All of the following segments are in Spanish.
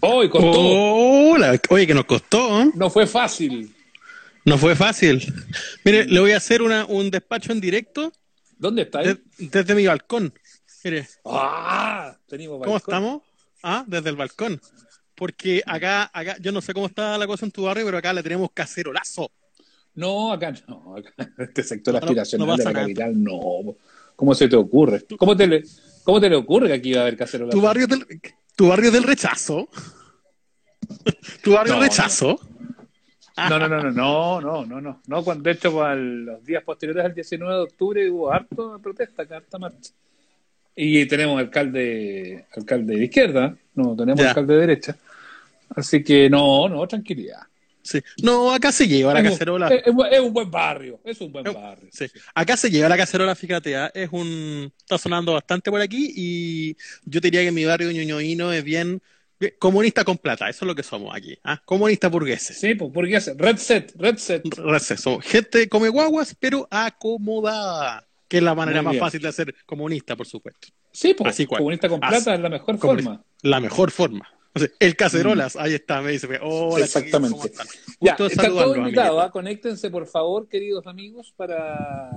¡Oh, y costó! Hola, oye, que nos costó. ¿eh? No fue fácil. No fue fácil. Mire, le voy a hacer una, un despacho en directo ¿Dónde está? de- desde mi balcón. Mire, ¡Ah! Tenemos ¿cómo balcón. estamos? Ah, desde el balcón. Porque acá, acá, yo no sé cómo está la cosa en tu barrio, pero acá le tenemos cacerolazo. No, acá no. Acá, este sector No, aspiracional no de la nada. capital, no. ¿Cómo se te ocurre? ¿Cómo te le, cómo te le ocurre que aquí va a haber cacerola? Tu barrio del, tu barrio del rechazo. tu barrio No, del rechazo. No, no, no, no, no, no, no, no. no cuando, de hecho, para los días posteriores al 19 de octubre hubo harto de protesta, harta marcha. Y tenemos alcalde, alcalde de izquierda, no tenemos Ya. alcalde de derecha. Así que no, no, tranquilidad. Sí. No, acá se lleva la Es cacerola. Es, un buen barrio, es un buen barrio. Sí. Acá se lleva la cacerola, fíjate, ¿ah? es un está sonando bastante por aquí y yo diría que mi barrio ñoñoíno es bien comunista con plata, eso es lo que somos aquí, ¿ah? Comunistas burgueses. Sí, pues, Red Set, Red Set. Entonces, somos gente come guaguas, pero acomodada, que es la manera más fácil de ser comunista, por supuesto. Sí, pues, comunista con Así. plata es la mejor forma. La mejor forma. El cacerolas, ahí está, me dice, hola, Exactamente. chiquillos, ¿cómo están? Ya, saludarlos, invitados, amiguitos. ¿ah? conéctense por favor, queridos amigos, para...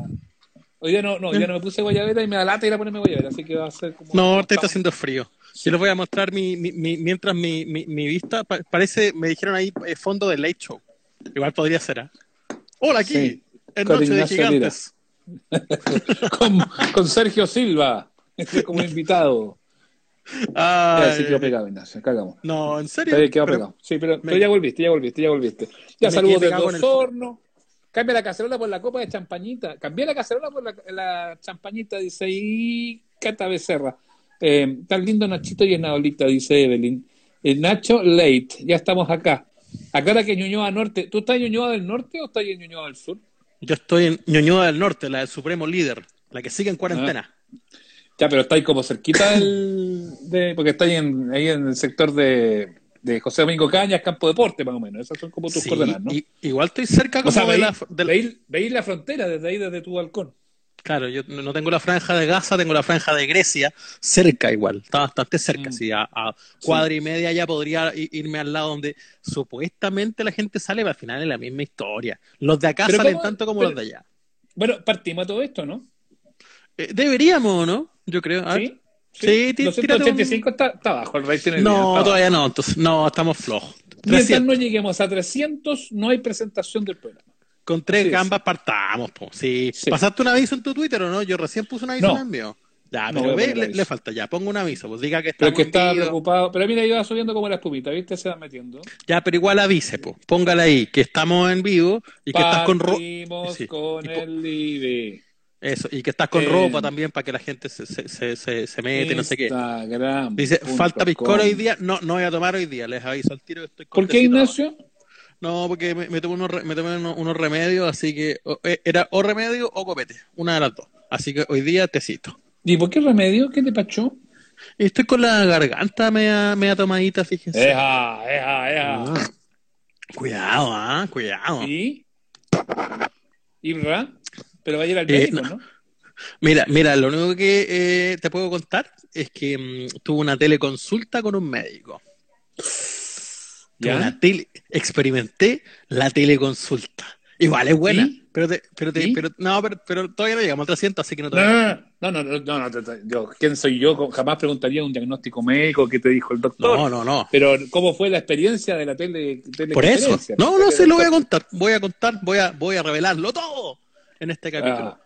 Hoy día no, no, hoy día no me puse guayabera y me da lata ir a ponerme guayabera, así que va a ser como... No, te está haciendo frío. Yo les voy a mostrar mi, mi- mi- mientras mi, mi, mi vista pa- parece, me dijeron ahí eh, fondo de Late Show. Igual podría ser, ¿ah? Hola aquí, Sí, en Noche de Gigantes. con, con Sergio Silva como invitado. Ya, Ay, sí quedó pegado, Ignacio, cagamos. no, en serio. Está bien, quedó Pero- pegado. Sí, pero, me- pero ya volviste, ya volviste, ya volviste. Ya saludos en el- Osorno. Cambia la cacerola por la copa de champañita. Cambié la cacerola por la, la champañita, dice y Cata Becerra. Eh, tan lindo Nachito y Enaolita, dice Evelyn. Eh, Nacho Late, ya estamos acá. Acá era que Ñuñoa Norte. ¿Tú estás en Ñuñoa del Norte o estás en Ñuñoa del Sur? Yo estoy en Ñuñoa del Norte, la del Supremo Líder, la que sigue en cuarentena. Ya, pero estáis como cerquita del. De, porque estáis en, ahí en el sector de, de José Domingo Cañas, Campo Deporte, más o menos. Esas son como tus Sí, coordenadas, ¿no? y- igual estoy cerca como o sea, de veis, la, de la- veis- veis la frontera desde ahí, desde tu balcón. Claro, yo no tengo la franja de Gaza, tengo la franja de Grecia, cerca igual, está bastante cerca, Mm. sí, a, a cuadra y media ya podría irme al lado donde supuestamente la gente sale, pero al final es la misma historia. Los de acá Pero salen ¿cómo? tanto como Pero- los de allá. Bueno, partimos a todo esto, ¿no? Eh, deberíamos, ¿no? Yo creo. a. ¿Sí? Sí, tí- tírate un- 285 está, está abajo el rating. día, No, está todavía no, entonces, no, estamos flojos. Mientras 300. no lleguemos a 300, no hay presentación del programa. Con tres gambas partamos, po. Sí. Sí. ¿Pasaste un aviso en tu Twitter o no? Yo recién puse un aviso No. en el mío. Ya, pero ve, le, le falta ya, pongo un aviso, pues diga que Pero estamos es que estaba en vivo. preocupado. Pero mira, iba subiendo como la espumita, ¿viste? Se va metiendo. Ya, pero igual avise, po. póngale ahí que estamos en vivo y que estás con. Partimos Sí. con el IBE. Eso, y que estás con Eh, ropa también para que la gente se, se, se, se, se mete, no sé qué. Dice, falta piscola hoy día. No, no voy a tomar hoy día, les aviso al tiro que estoy ¿Por qué. Ignacio? No, porque me, me tomé, unos, me tomé unos, unos remedios, así que o- eh, era o remedio o copete, una de las dos. Así que hoy día tecito. ¿Y por qué remedio? ¿Qué te pachó? Y estoy con la garganta media, media tomadita, fíjense. Eja, eja, eja. Ah. Cuidado, ah, cuidado. ¿Y? ¿Ibra? Pero va a ir al Eh, médico, no. ¿no? Mira, mira, lo único que eh, te puedo contar es que mm, tuve una teleconsulta con un médico. Tuve ¿Ya? una tele, experimenté la teleconsulta. Igual es buena, pero te, pero te, pero no, pero, pero todavía no llegamos a 300, así que no te No, no, no, no, no, no, yo, ¿quién soy yo? Jamás preguntaría un diagnóstico médico qué te dijo el doctor. No, no, no. Pero ¿cómo fue la experiencia de la tele, Por eso. No, no se lo voy a contar. Voy a contar, voy a, voy a revelarlo todo en este capítulo. Ah.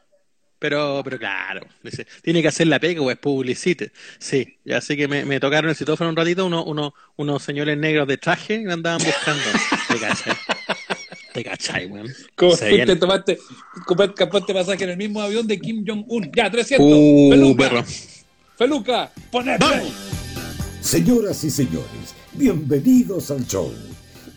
Pero, pero claro, dice, tiene que hacer la pega o es publicite. Sí, así que me, me tocaron el citófono un ratito uno, uno, unos señores negros de traje y me andaban buscando. ¿Te cachai? ¿Te cachai, weón? ¿Cómo Se fuiste, viene. tomaste, compraste pasaje en el mismo avión de Kim Jong-un? Ya, 300. Uh, Feluca, perro. Feluca, play. Señoras y señores, bienvenidos al show.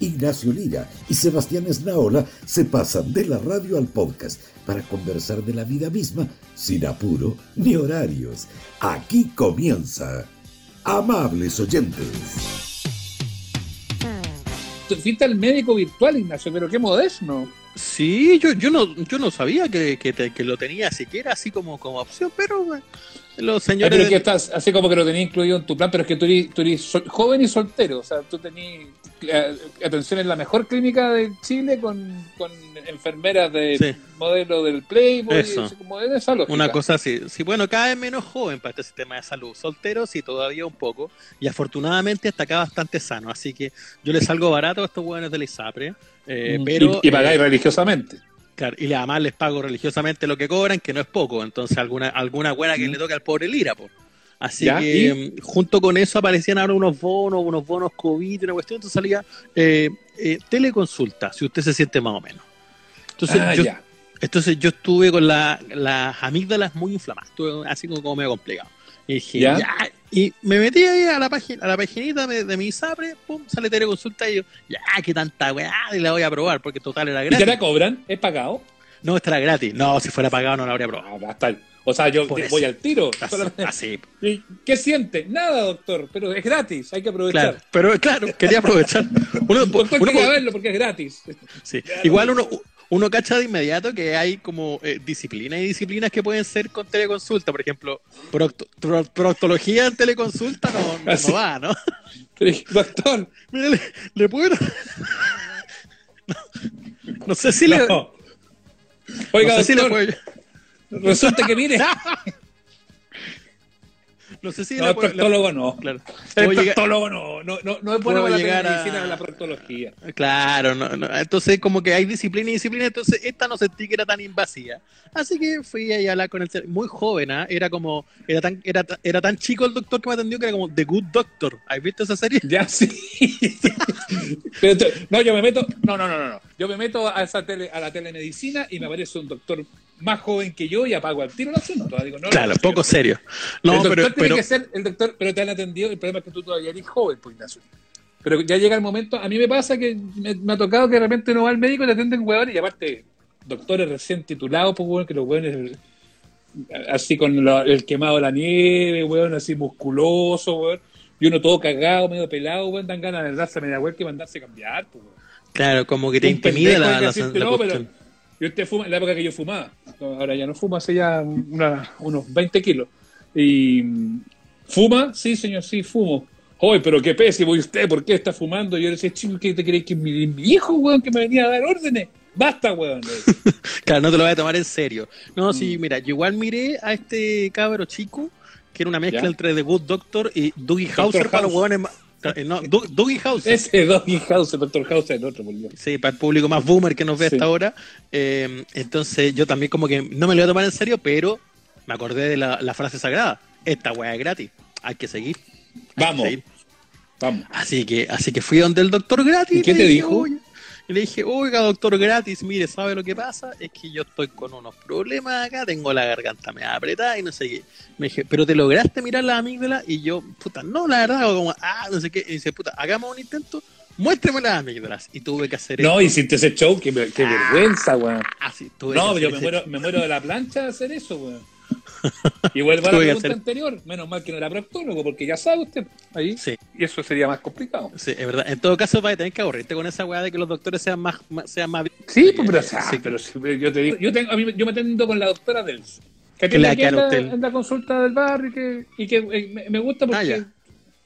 Ignacio Lira y Sebastián Esnaola se pasan de la radio al podcast para conversar de la vida misma sin apuro ni horarios. Aquí comienza. Amables oyentes. Tú Fuiste al médico virtual, Ignacio, pero qué moderno. Sí, yo, yo no, yo no sabía que, que, te- que lo tenía siquiera así como, como opción, pero los Ah, señores. pero que estás así como que lo tenías incluido en tu plan, pero es que tú eres, tú eres sol- joven y soltero. O sea, tú tenías eh, atención en la mejor clínica de Chile con, con enfermeras de Sí. modelo del Playboy, Eso. así como de esa lógica. Una cosa así. Sí, bueno, cada vez menos joven para este sistema de salud. Soltero, sí, todavía un poco. Y afortunadamente hasta acá bastante sano. Así que yo les salgo barato a estos hueones de la ISAPRE. Eh, Mm, pero, y, y pagáis eh, religiosamente. claro, y además les pago religiosamente lo que cobran, que no es poco. Entonces, alguna, alguna buena que Mm. le toque al pobre Lira, po. Así Ya, que ¿y? mm, junto con eso aparecían ahora unos bonos, unos bonos COVID, una cuestión. Entonces salía eh, eh, teleconsulta, si usted se siente más o menos. Entonces, ah, yo, ya. entonces yo estuve con la- las amígdalas muy inflamadas, estuve así como, como medio complicado. Y dije, ¿Ya? ya. Y me metí ahí a la página, a la paginita de, de mi ISAPRE, pum, sale teleconsulta y yo, ya, qué tanta weá, y la voy a probar, porque total era ¿Y te gratis. la cobran? ¿Es pagado? No, esta era gratis. No, si fuera pagado no la habría probado. Ah, va a estar. O sea, yo te- voy al tiro. Así, ¿Y ¿Qué siente? Nada, doctor, pero es gratis, hay que aprovechar. claro. Pero claro, quería aprovechar. Uno, Doctor, uno- quería verlo porque es gratis. sí. Claro. Igual uno, uno cacha de inmediato que hay como eh, disciplinas y disciplinas que pueden ser con teleconsulta. Por ejemplo, procto- pro- proctología en teleconsulta no, no, Así. no va, ¿no? Doctor, Mira, le, le puedo. no, no sé si le. Oiga, sé si le doctor, puedo. resulta que mire. No sé si No, le el proctólogo no. Claro. El llegar- proctólogo no. No, no, no es bueno para la llegar a- medicina la proctología. Claro, no, no. entonces como que hay disciplina y disciplina, entonces esta no sentí que era tan invasiva. Así que fui ahí a hablar con el muy joven, ¿ah? era como, era tan, era, era tan chico el doctor que me atendió que era como The Good Doctor. ¿Has visto esa serie? Ya sí. Pero te- no, yo me meto. No, no, no, no, no. Yo me meto a esa tele, a la telemedicina y me aparece un doctor más joven que yo y apago al tiro el asunto. Digo, no, Claro, no, poco serio. el No, doctor pero, tiene pero que ser el doctor, pero te han atendido. El problema es que tú todavía eres joven, pues Ignacio. Pero ya llega el momento. A mí me pasa que me, me ha tocado que de repente uno va al médico y te atienden huevones y aparte, doctores recién titulados, pues hueón, que los hueones así con lo- el quemado de la nieve, hueón, así musculoso, hueón. Y uno todo cagado, medio pelado, hueón, dan ganas de darse media vuelta y mandarse a cambiar, pues, claro, como que te Un intimida la, la, decirte, la no, cuestión. pero y usted fuma en la época que yo fumaba. Ahora ya no fumo, hace ya una- unos 20 kilos. Y fuma, sí, señor, sí, fumo. Oye, pero qué pésimo, ¿y usted por qué está fumando? Y yo le decía, chico, ¿qué te crees que es mi, mi hijo, weón, que me venía a dar órdenes? Basta, weón. Claro, no te lo voy a tomar en serio. No, sí, Mm. mira, yo igual miré a este cabro chico, que era una mezcla ¿Ya? entre The Good Doctor y Dougie Hauser para los hueones más. Eh, No, Dougie Hauser. Ese Doggy House, el doctor House, el otro, por Dios. Sí, para el público más boomer que nos ve Sí. hasta ahora. Eh, entonces yo también como que no me lo voy a tomar en serio, pero me acordé de la, la frase sagrada. Esta weá es gratis. Hay que seguir. Hay que Vamos, seguir. vamos. Así que, así que fui donde el doctor gratis. ¿Y qué te dije, dijo? Y le dije, oiga, doctor gratis, mire, ¿sabe lo que pasa? Es que yo estoy con unos problemas acá, tengo la garganta me apretada y no sé qué. Me dije, ¿pero te lograste mirar la amígdala? Y yo, puta, no, la verdad, como, ah, no sé qué. Y dice, puta, hagamos un intento, muéstrame las amígdalas. Y tuve que hacer No, esto. hiciste ese show, qué, qué vergüenza, weón. Así, tuve No, que yo me muero, me muero de la plancha de hacer eso, weón. Y vuelvo a la pregunta hacer- anterior. Menos mal que no era proctólogo, porque ya sabe usted. Ahí. Sí, Y eso sería más complicado. sí, es verdad. En todo caso, vas a tener que aburrirte con esa weá de que los doctores sean más, más- sean más Sí, pues, pero, o sea, Sí. pero si- yo te digo, yo, tengo, a mí, yo me atendo con la doctora Dels. Que le atiende aquí en la, en la consulta del barrio y que, y que eh, me, me gusta porque Ah, ya.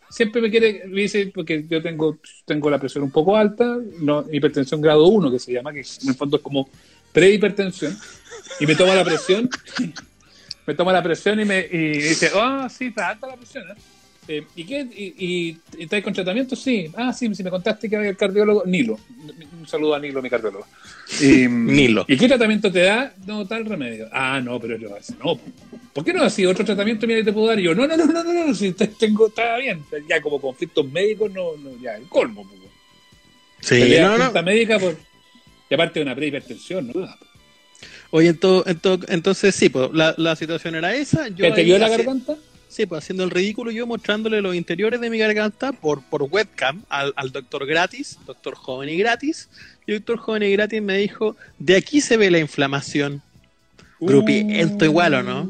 siempre me quiere, me dice, porque yo tengo, tengo la presión un poco alta, no, hipertensión grado 1, que se llama, que en el fondo es como prehipertensión, y me toma la presión, me toma la presión y me y dice, ah, sí, está alta la presión, ¿eh? Eh, ¿Y qué? ¿Y, y, y con tratamiento? Sí. Ah, sí, si me contaste que había el cardiólogo, Nilo. Un saludo a Nilo, mi cardiólogo. Y, Nilo. ¿Y qué tratamiento te da? No, tal remedio. Ah, no, pero yo no. ¿Por qué no así? Otro tratamiento, mira, te puedo dar. Y yo, no, no, no, no, no, no, si te- tengo, está bien. Ya como conflictos médicos, no, no ya, el colmo. pues. Sí, Pelea no, no. médica por... Y aparte de una prehipertensión, ¿no? Oye, ento- ento- entonces sí, pues la, la situación era esa. Yo ¿Que te dio la garganta? Sí, pues haciendo el ridículo yo mostrándole los interiores de mi garganta por, por webcam al, al doctor gratis, doctor joven y gratis. Y el doctor joven y gratis me dijo, de aquí se ve la inflamación. Grupiento igual, ¿o no?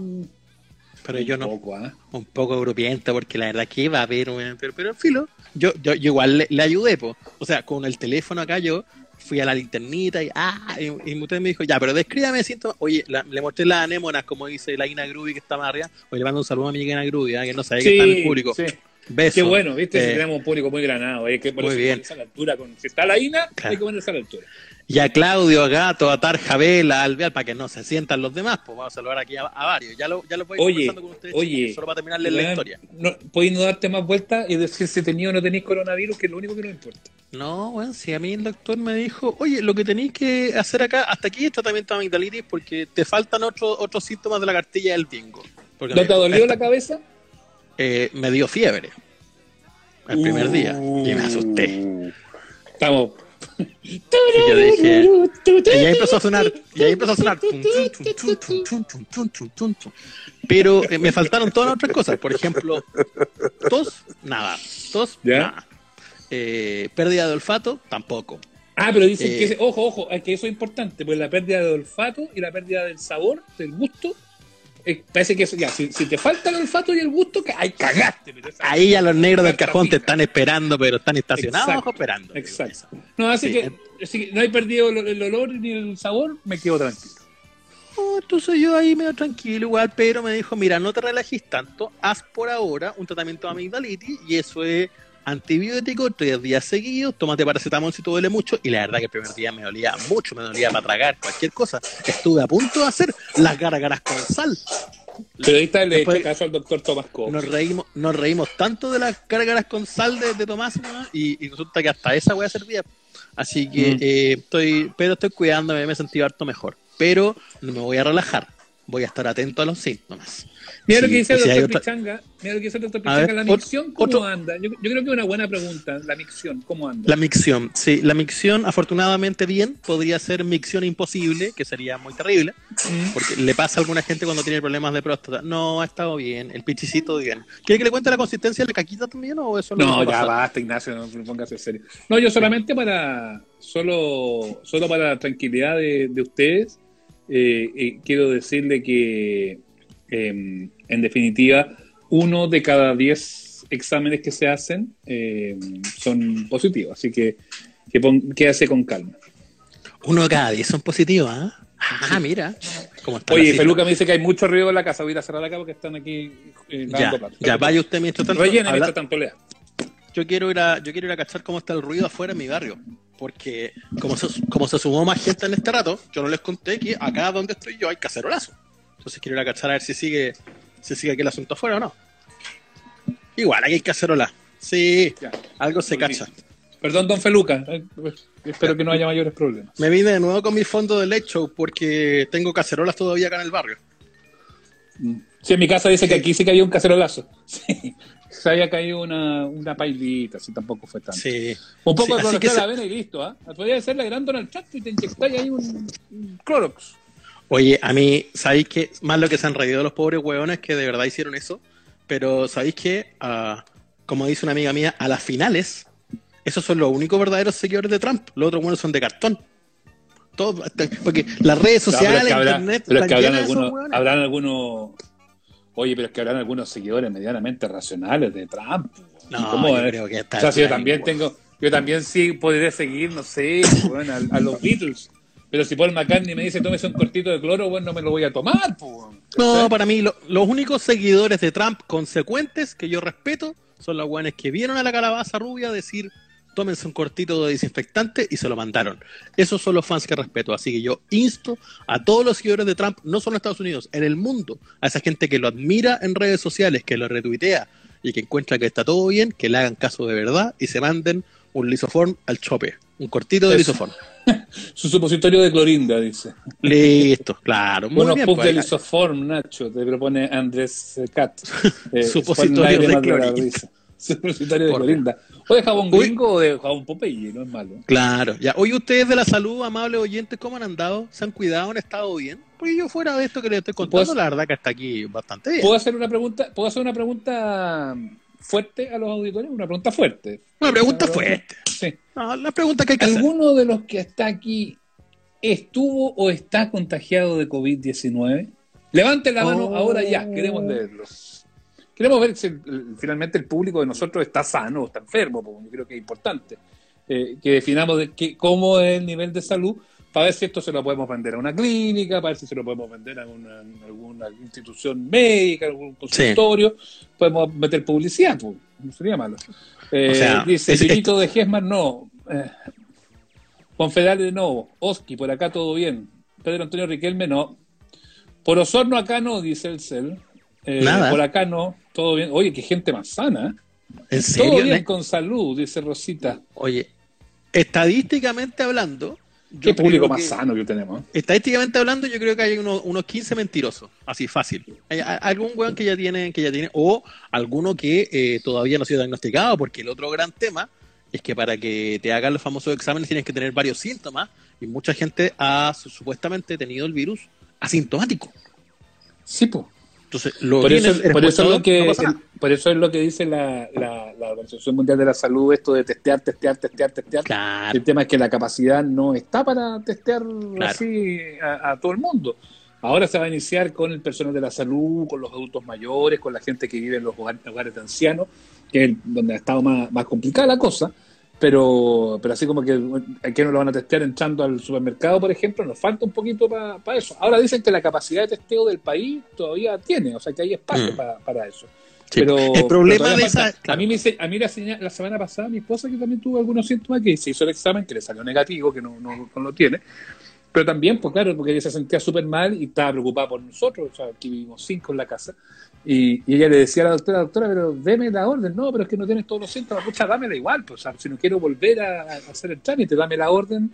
Pero yo no, Un poco, ¿ah? un poco grupienta porque la verdad que va a haber, pero, pero en filo, yo, yo, yo igual le, le ayudé, po. o sea, con el teléfono acá yo fui a la linternita y, ah, y, y usted me dijo, ya, pero descríbame síntomas. Oye, la- le mostré las anémonas, como dice la Ina Grubi que está más arriba. Oye, le mando un saludo a mi Ina Grubi, ah, que no sabe que está en el público. sí. Besos. Qué bueno, ¿viste? Si Eh, tenemos un público muy granado. Hay que Muy ponerse, a la altura. Con, si está la INA, Claro. hay que ponerse a la altura. Y a Claudio, a Gato, a Tarja Vela, a Alvear, para que no se sientan los demás, pues vamos a saludar aquí a, a varios. Ya lo, ya lo voy a ir Oye, conversando con ustedes, oye, chicos, solo para terminarles la historia. No, podéis no darte más vueltas y decir si tenéis o no tenéis coronavirus, que es lo único que nos importa. No, bueno, si a mí el doctor me dijo, oye, lo que tenéis que hacer acá, hasta aquí es tratamiento de amigdalitis porque te faltan otros otros síntomas de la cartilla del bingo. ¿No te dolió la cabeza? Eh, me dio fiebre el primer día y me asusté. Estamos. Y ahí empezó a sonar, y ahí empezó a sonar. Pero me faltaron todas las otras cosas, por ejemplo, tos, nada, tos, ¿Ya? nada eh, pérdida de olfato, tampoco. Ah, pero dicen Eh. que, ojo, ojo, es que eso es importante, pues la pérdida de olfato y la pérdida del sabor, del gusto, eh, parece que eso, ya, si, si te falta el olfato y el gusto, ay, cagaste. pero Ahí ya los negros del cajón te están esperando, pero están estacionados Exacto, esperando. exacto. No, así Sí, que eh. no hay perdido el, el olor ni el sabor, me quedo tranquilo. Oh, entonces yo ahí medio tranquilo igual, pero me dijo, mira, no te relajes tanto, haz por ahora un tratamiento de amigdalitis y eso es antibiótico tres días seguidos, tómate paracetamol si te duele mucho y la verdad que el primer día me dolía mucho, me dolía para tragar cualquier cosa. Estuve a punto de hacer las gárgaras con sal. Pero está, le Después- caso al doctor Cox. Nos reímos, nos reímos tanto de las gárgaras con sal de, de Tomás ¿no? y, y resulta que hasta esa voy a servía. Así que Mm. eh, estoy, pero estoy cuidándome, me he sentido harto mejor. Pero no me voy a relajar, voy a estar atento a los síntomas. Mira lo que dice el si doctor otra- Pichanga. Mira lo que dice el doctor Pichanga. ver, la micción, ¿cómo otro- anda? Yo, yo creo que es una buena pregunta. La micción, ¿cómo anda? La micción, sí, la micción afortunadamente bien, podría ser micción imposible, que sería muy terrible, Mm. porque le pasa a alguna gente cuando tiene problemas de próstata. No, ha estado bien, el pichicito bien. ¿Quiere que le cuente la consistencia de la caquita también o eso No, a ya pasar? basta, Ignacio, no me pongas en serio. No, yo solamente para, solo, solo para la tranquilidad de, de ustedes, eh, eh, quiero decirle que, eh, en definitiva, uno de cada diez exámenes que se hacen eh, son positivos, así que, que pon- quédase con calma. Uno de cada diez son positivos, ¿ah? Ah, mira. ¿Cómo está la Oye? Peluca me dice que hay mucho ruido en la casa, voy a ir a cerrar acá porque están aquí eh, Ya, ya, vaya usted mientras tanto. Rellene mientras tanto lea. yo quiero ir a, yo quiero ir a cachar cómo está el ruido afuera en mi barrio. Porque como se, como se sumó más gente en este rato, yo no les conté que acá donde estoy yo hay cacerolazo. Entonces quiero ir a cachar a ver si sigue, si sigue aquí el asunto afuera o no. Igual, aquí hay cacerola. Sí, Ya. algo se cacha. Perdón, don Feluca. eh, pues, espero que no haya mayores problemas. Me vine de nuevo con mi fondo de lecho porque tengo cacerolas todavía acá en el barrio. Sí, en mi casa dice que aquí sí cayó un cacerolazo. Sí. Se había caído una, una pailita, así tampoco fue tanto. Sí. Un poco Sí, de que se- la vena y listo, ¿ah? Podría ser la gran Donald Trump y te inyectáis ahí un, un Clorox. Oye, a mí, ¿sabéis que Más lo que se han reído los pobres hueones que de verdad hicieron eso. Pero ¿sabéis que Como dice una amiga mía, a las finales, esos son los únicos verdaderos seguidores de Trump. Los otros buenos son de cartón. Todo, porque las redes No, pero es sociales, que habrá- internet, pero es que algunos, habrán algunos. Oye, pero es que habrán algunos seguidores medianamente racionales de Trump. No, ¿Y cómo yo creo que está O sea, si yo también weón. tengo, yo también sí podría seguir, no sé, bueno, a, a los Beatles. Pero si Paul McCartney me dice tómese un cortito de cloro, bueno, no me lo voy a tomar, pues. No, para mí, lo- los únicos seguidores de Trump consecuentes que yo respeto son los guanes que vieron a la calabaza rubia decir tómense un cortito de desinfectante y se lo mandaron. Esos son los fans que respeto. Así que yo insto a todos los seguidores de Trump, no solo en Estados Unidos, en el mundo, a esa gente que lo admira en redes sociales, que lo retuitea y que encuentra que está todo bien, que le hagan caso de verdad y se manden un lisoform al chope. Un cortito de lisoform. Su supositorio de clorinda, dice. Listo, claro. Muy Unos bien, pues, de lisoform, Nacho, te propone Andrés Cat. Eh, Supositorio de clorinda. Supositorio de. O de jabón Uy. gringo o de jabón Popeye, no es malo. Claro, ya. Hoy ustedes de la salud, amables oyentes, ¿cómo han andado? ¿Se han cuidado? ¿Han estado bien? Pues yo fuera de esto que les estoy contando, ¿Puedo- la verdad que está aquí bastante bien. ¿Puedo hacer una pregunta? ¿Puedo hacer una pregunta fuerte a los auditores? Una pregunta fuerte. Una pregunta fuerte. Sí. No, la pregunta que hay que hacer. ¿Alguno de los que está aquí estuvo o está contagiado de COVID-19? Levante la mano Oh. ahora ya, queremos leerlo. Queremos ver si el- finalmente el público de nosotros está sano o está enfermo, porque yo creo que es importante. eh, que definamos de cómo es el nivel de salud, para ver si esto se lo podemos vender a una clínica, para ver si se lo podemos vender a una, alguna institución médica, algún consultorio, podemos meter publicidad, pues, no sería malo. Eh, dice, Chinito de Gesman, no. Eh, de nuevo. Oski, por acá todo bien. Pedro Antonio Riquelme, no. Por Osorno acá no, dice el CEL. Eh, por acá no, todo bien. Oye, qué gente más sana. ¿En serio? Todo bien con salud, dice Rosita. Oye, estadísticamente hablando. Qué público más sano que tenemos. Estadísticamente hablando, yo creo que hay unos, unos 15 mentirosos, así fácil. Hay, algún weón que ya tiene, que ya tiene, o alguno que eh, todavía no ha sido diagnosticado, porque el otro gran tema es que para que te hagan los famosos exámenes tienes que tener varios síntomas y mucha gente ha supuestamente tenido el virus asintomático. Sí, pues. Entonces, lo por, eso, por, eso es lo que, por eso es lo que dice la, Organización Mundial de la Salud, esto de testear, testear, testear, testear. El tema es que la capacidad no está para testear así a, todo el mundo. Ahora se va a iniciar con el personal de la salud, con los adultos mayores, con la gente que vive en los hogares, de ancianos, que es donde ha estado más, más complicada la cosa pero, pero así como que aquí no lo van a testear entrando al supermercado, por ejemplo, nos falta un poquito para eso. Ahora dicen que la capacidad de testeo del país todavía tiene, o sea que hay espacio mm. para eso. Pero el problema de esa. A mí, me, a mí la, la, semana pasada, mi esposa, que también tuvo algunos síntomas, que se hizo el examen, que le salió negativo, que no, no, no lo tiene. Pero también, pues claro, porque ella se sentía súper mal y estaba preocupada por nosotros, o sea, aquí vivimos cinco en la casa. Y, ella le decía a la doctora, doctora, pero deme la orden. No, pero es que no tienes todos los síntomas, pucha, dámela igual. Pues, o sea, si no quiero volver a, hacer el trámite, dame la orden,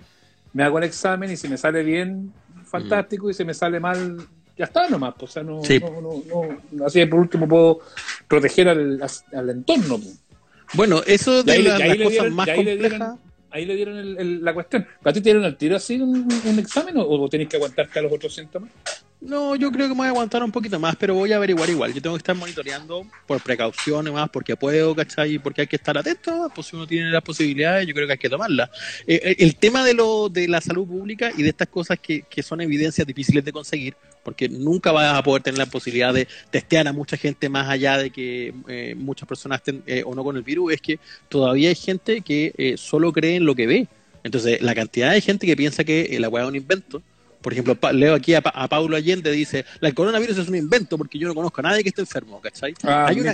me hago el examen y si me sale bien, fantástico, y si me sale mal, ya está nomás. Pues, o sea, no, no, no, así por último puedo proteger al, al entorno. Pues. Bueno, eso de, las cosas más complejas ahí le dieron la cuestión. ¿Para ti te dieron al tiro así un, examen o, o tenés que aguantarte a los otros síntomas? No, yo creo que me voy a aguantar un poquito más, pero voy a averiguar igual. Yo tengo que estar monitoreando por precaución más, porque puedo, ¿cachai? Porque hay que estar atento, pues si uno tiene las posibilidades, yo creo que hay que tomarlas. Eh, eh, el tema de, lo, de la salud pública y de estas cosas que, que son evidencias difíciles de conseguir, porque nunca vas a poder tener la posibilidad de testear a mucha gente más allá de que eh, muchas personas estén o no con el virus, es que todavía hay gente que solo cree en lo que ve. Entonces, la cantidad de gente que piensa que la weá es un invento, por ejemplo, leo aquí a, Paulo Allende, dice, el coronavirus es un invento porque yo no conozco a nadie que esté enfermo, ¿cachai? Ah, Hay una,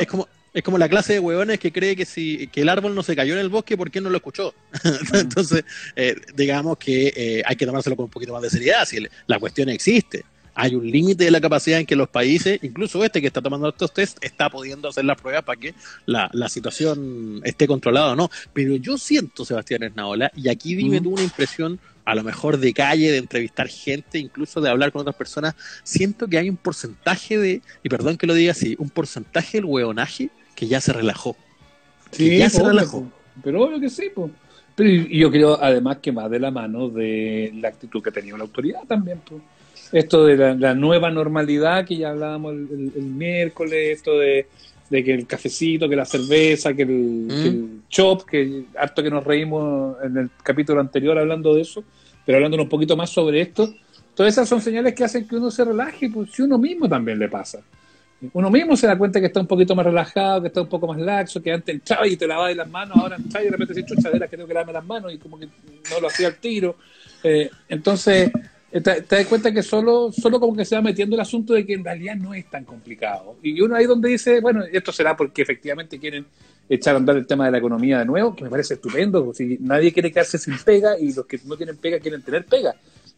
es como es como la clase de hueones que cree que si que el árbol no se cayó en el bosque, ¿por qué no lo escuchó? Entonces, eh, digamos que eh, hay que tomárselo con un poquito más de seriedad, si la cuestión existe. Hay un límite de la capacidad en que los países, incluso este que está tomando estos test, está pudiendo hacer las pruebas para que la, situación esté controlada o no. Pero yo siento, Sebastián Esnaola, y aquí dime tú una impresión a lo mejor de calle, de entrevistar gente, incluso de hablar con otras personas, siento que hay un porcentaje de, y perdón que lo diga así, un porcentaje del hueonaje que ya se relajó. Sí, ya se relajó. Pero obvio que sí, pues. Pero yo creo además que va de la mano de la actitud que ha tenido la autoridad también. Pues. Esto de la, nueva normalidad que ya hablábamos el, miércoles, esto de, que el cafecito, que la cerveza, que el, que el mm. chop, que harto que nos reímos en el capítulo anterior hablando de eso pero hablando un poquito más sobre esto, todas esas son señales que hacen que uno se relaje, pues si uno mismo también le pasa. Uno mismo se da cuenta que está un poquito más relajado, que está un poco más laxo, que antes entraba y te lavaba las manos, ahora entraba y de repente se chuchadera que tengo que lavarme las manos y como que no lo hacía al tiro. Eh, entonces, te, te, das cuenta que solo, solo como que se va metiendo el asunto de que en realidad no es tan complicado. Y uno ahí donde dice, bueno, esto será porque efectivamente quieren echar a andar el tema de la economía de nuevo, que me parece estupendo. Si nadie quiere quedarse sin pega y los que no tienen pega quieren tener pega.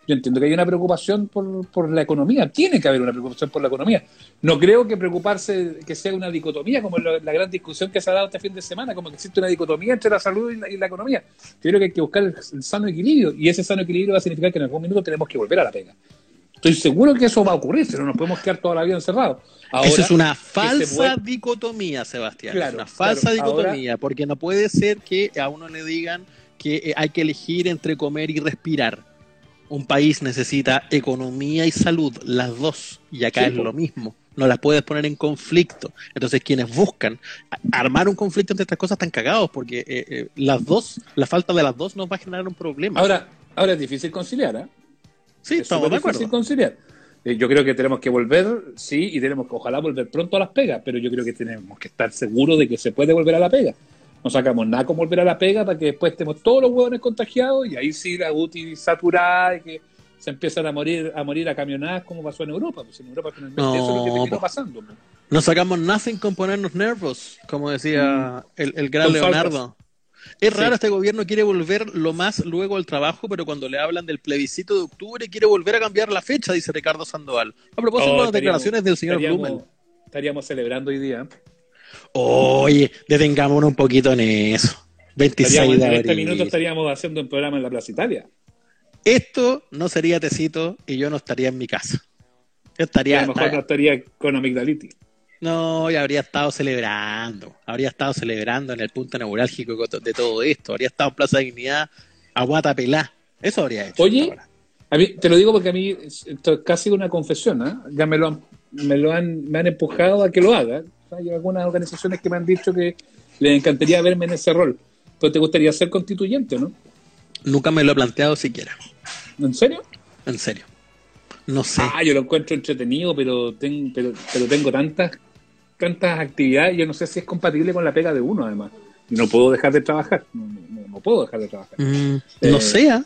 Yo entiendo que hay una preocupación por, por la economía, tiene que haber una preocupación por la economía. No creo que preocuparse que sea una dicotomía, como la, la gran discusión que se ha dado este fin de semana, como que existe una dicotomía entre la salud y la, economía. Yo creo que hay que buscar el, sano equilibrio, y ese sano equilibrio va a significar que en algún minuto tenemos que volver a la pega. Estoy seguro que eso va a ocurrir, si no nos podemos quedar toda la vida encerrados. Eso es una falsa dicotomía, Sebastián. es una falsa dicotomía, porque no puede ser que a uno le digan que eh, hay que elegir entre comer y respirar. Un país necesita economía y salud, las dos, y acá es lo mismo. No las puedes poner en conflicto. Entonces, quienes buscan armar un conflicto entre estas cosas están cagados, porque eh, eh, las dos, la falta de las dos nos va a generar un problema. Ahora, ahora es difícil conciliar, ¿eh? Sí, estamos de acuerdo. difícil conciliar. Eh, yo creo que tenemos que volver, sí, y tenemos que ojalá volver pronto a las pegas, pero yo creo que tenemos que estar seguros de que se puede volver a la pega. No sacamos nada con volver a la pega para que después estemos todos los huevones contagiados y ahí sí la UTI saturada y que se empiezan a morir a morir a camionadas como pasó en Europa. Pues en Europa finalmente No, eso es lo que terminó po. pasando. pues. No sacamos nothing con ponernos nervos, como decía el, el gran Mm. Con Leonardo. Es Sí. raro, este gobierno quiere volver lo más luego al trabajo, pero cuando le hablan del plebiscito de octubre quiere volver a cambiar la fecha, dice Ricardo Sandoval. A propósito Oh, de las estaríamos- declaraciones del señor estaríamos- Blumen. Estaríamos celebrando hoy día. Oye, detengámonos un poquito en eso. 26 Estaríamos, de en abril. minuto estaríamos haciendo un programa en la Plaza Italia. Esto no sería tecito y yo no estaría en mi casa. Yo Y estaría. a lo mejor no estaría con amigdalitis. No, y habría estado celebrando. Habría estado celebrando en el punto neurálgico de todo esto. Habría estado en Plaza Dignidad a guata pelá. Eso habría hecho. Oye. A mí, te lo digo porque a mí esto es casi una confesión, ¿ah? ya me lo han, me lo han, me han empujado a que lo haga. Hay algunas organizaciones que me han dicho que les encantaría verme en ese rol. Pero te gustaría ser constituyente, ¿no? Nunca me lo he planteado siquiera. ¿En serio? En serio. No sé. Ah, yo lo encuentro entretenido, pero, ten- pero, pero tengo tantas, tantas actividades, yo no sé si es compatible con la pega de uno, además. Y no puedo dejar de trabajar. No, no- no puedo dejar de trabajar. Mm, Eh, no sé.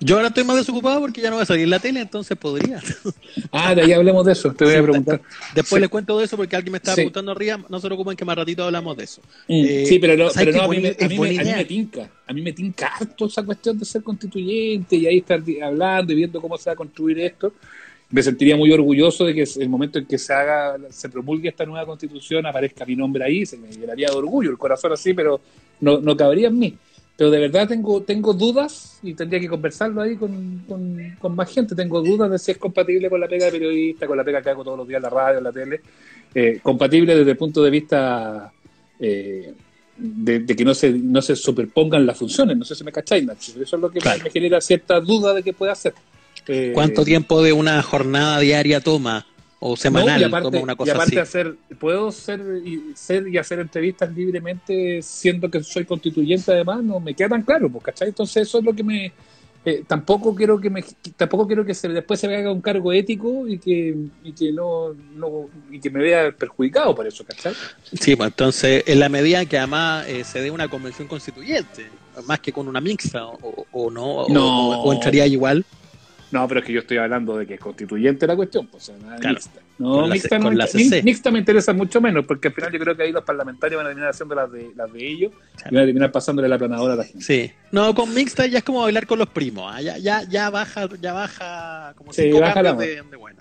Yo ahora estoy más desocupado porque ya no voy a salir la tele, entonces podría. Ah, de ahí hablemos de eso, te voy a preguntar. Después Sí. les cuento de eso porque alguien me estaba Sí. preguntando arriba. No se preocupen que más ratito hablamos de eso. Mm, Eh, sí, pero no, ¿sabes pero no, a, mí, me- a, mí me, a mí idea? me tinca. A mí me tinca harto esa cuestión de ser constituyente y ahí estar hablando y viendo cómo se va a construir esto. Me sentiría muy orgulloso de que el momento en que se haga, se promulgue esta nueva constitución, aparezca mi nombre ahí, se me llenaría de orgullo, el corazón así, pero no, no cabría en mí. Pero de verdad tengo, tengo dudas y tendría que conversarlo ahí con, con, con más gente. Tengo dudas de si es compatible con la pega de periodista, con la pega que hago todos los días en la radio, en la tele. Eh, compatible desde el punto de vista eh, de, de que no se, no se superpongan las funciones. No sé si me cacháis, Nacho. Eso es lo que Claro. me genera cierta duda de que pueda hacer. Eh, ¿Cuánto tiempo de una jornada diaria toma? O no, semanal, y aparte, toma una y cosa aparte así. hacer, puedo ser y, ser y hacer entrevistas libremente siendo que soy constituyente además, no me queda tan claro, pues, ¿cachai? Entonces eso es lo que me... eh, tampoco quiero que me tampoco quiero que se, después se me haga un cargo ético y que, y que no, no y que me vea perjudicado por eso, ¿cachai? Sí, pues entonces, en la medida que además eh, se dé una convención constituyente, más que con una mixta, o, o no, No. o, o entraría igual. No, pero es que yo estoy hablando de que es constituyente la cuestión, pues, Claro. mixta. No, Con mixta, no con mixta me interesa mucho menos, porque al final yo creo que ahí los parlamentarios van a terminar haciendo las de, las de ellos y van a terminar pasándole la planadora a la gente. Sí. No, con mixta ya es como bailar con los primos. ah, Ya, ya, ya baja, ya baja como Sí, cinco baja el cambios de, de bueno.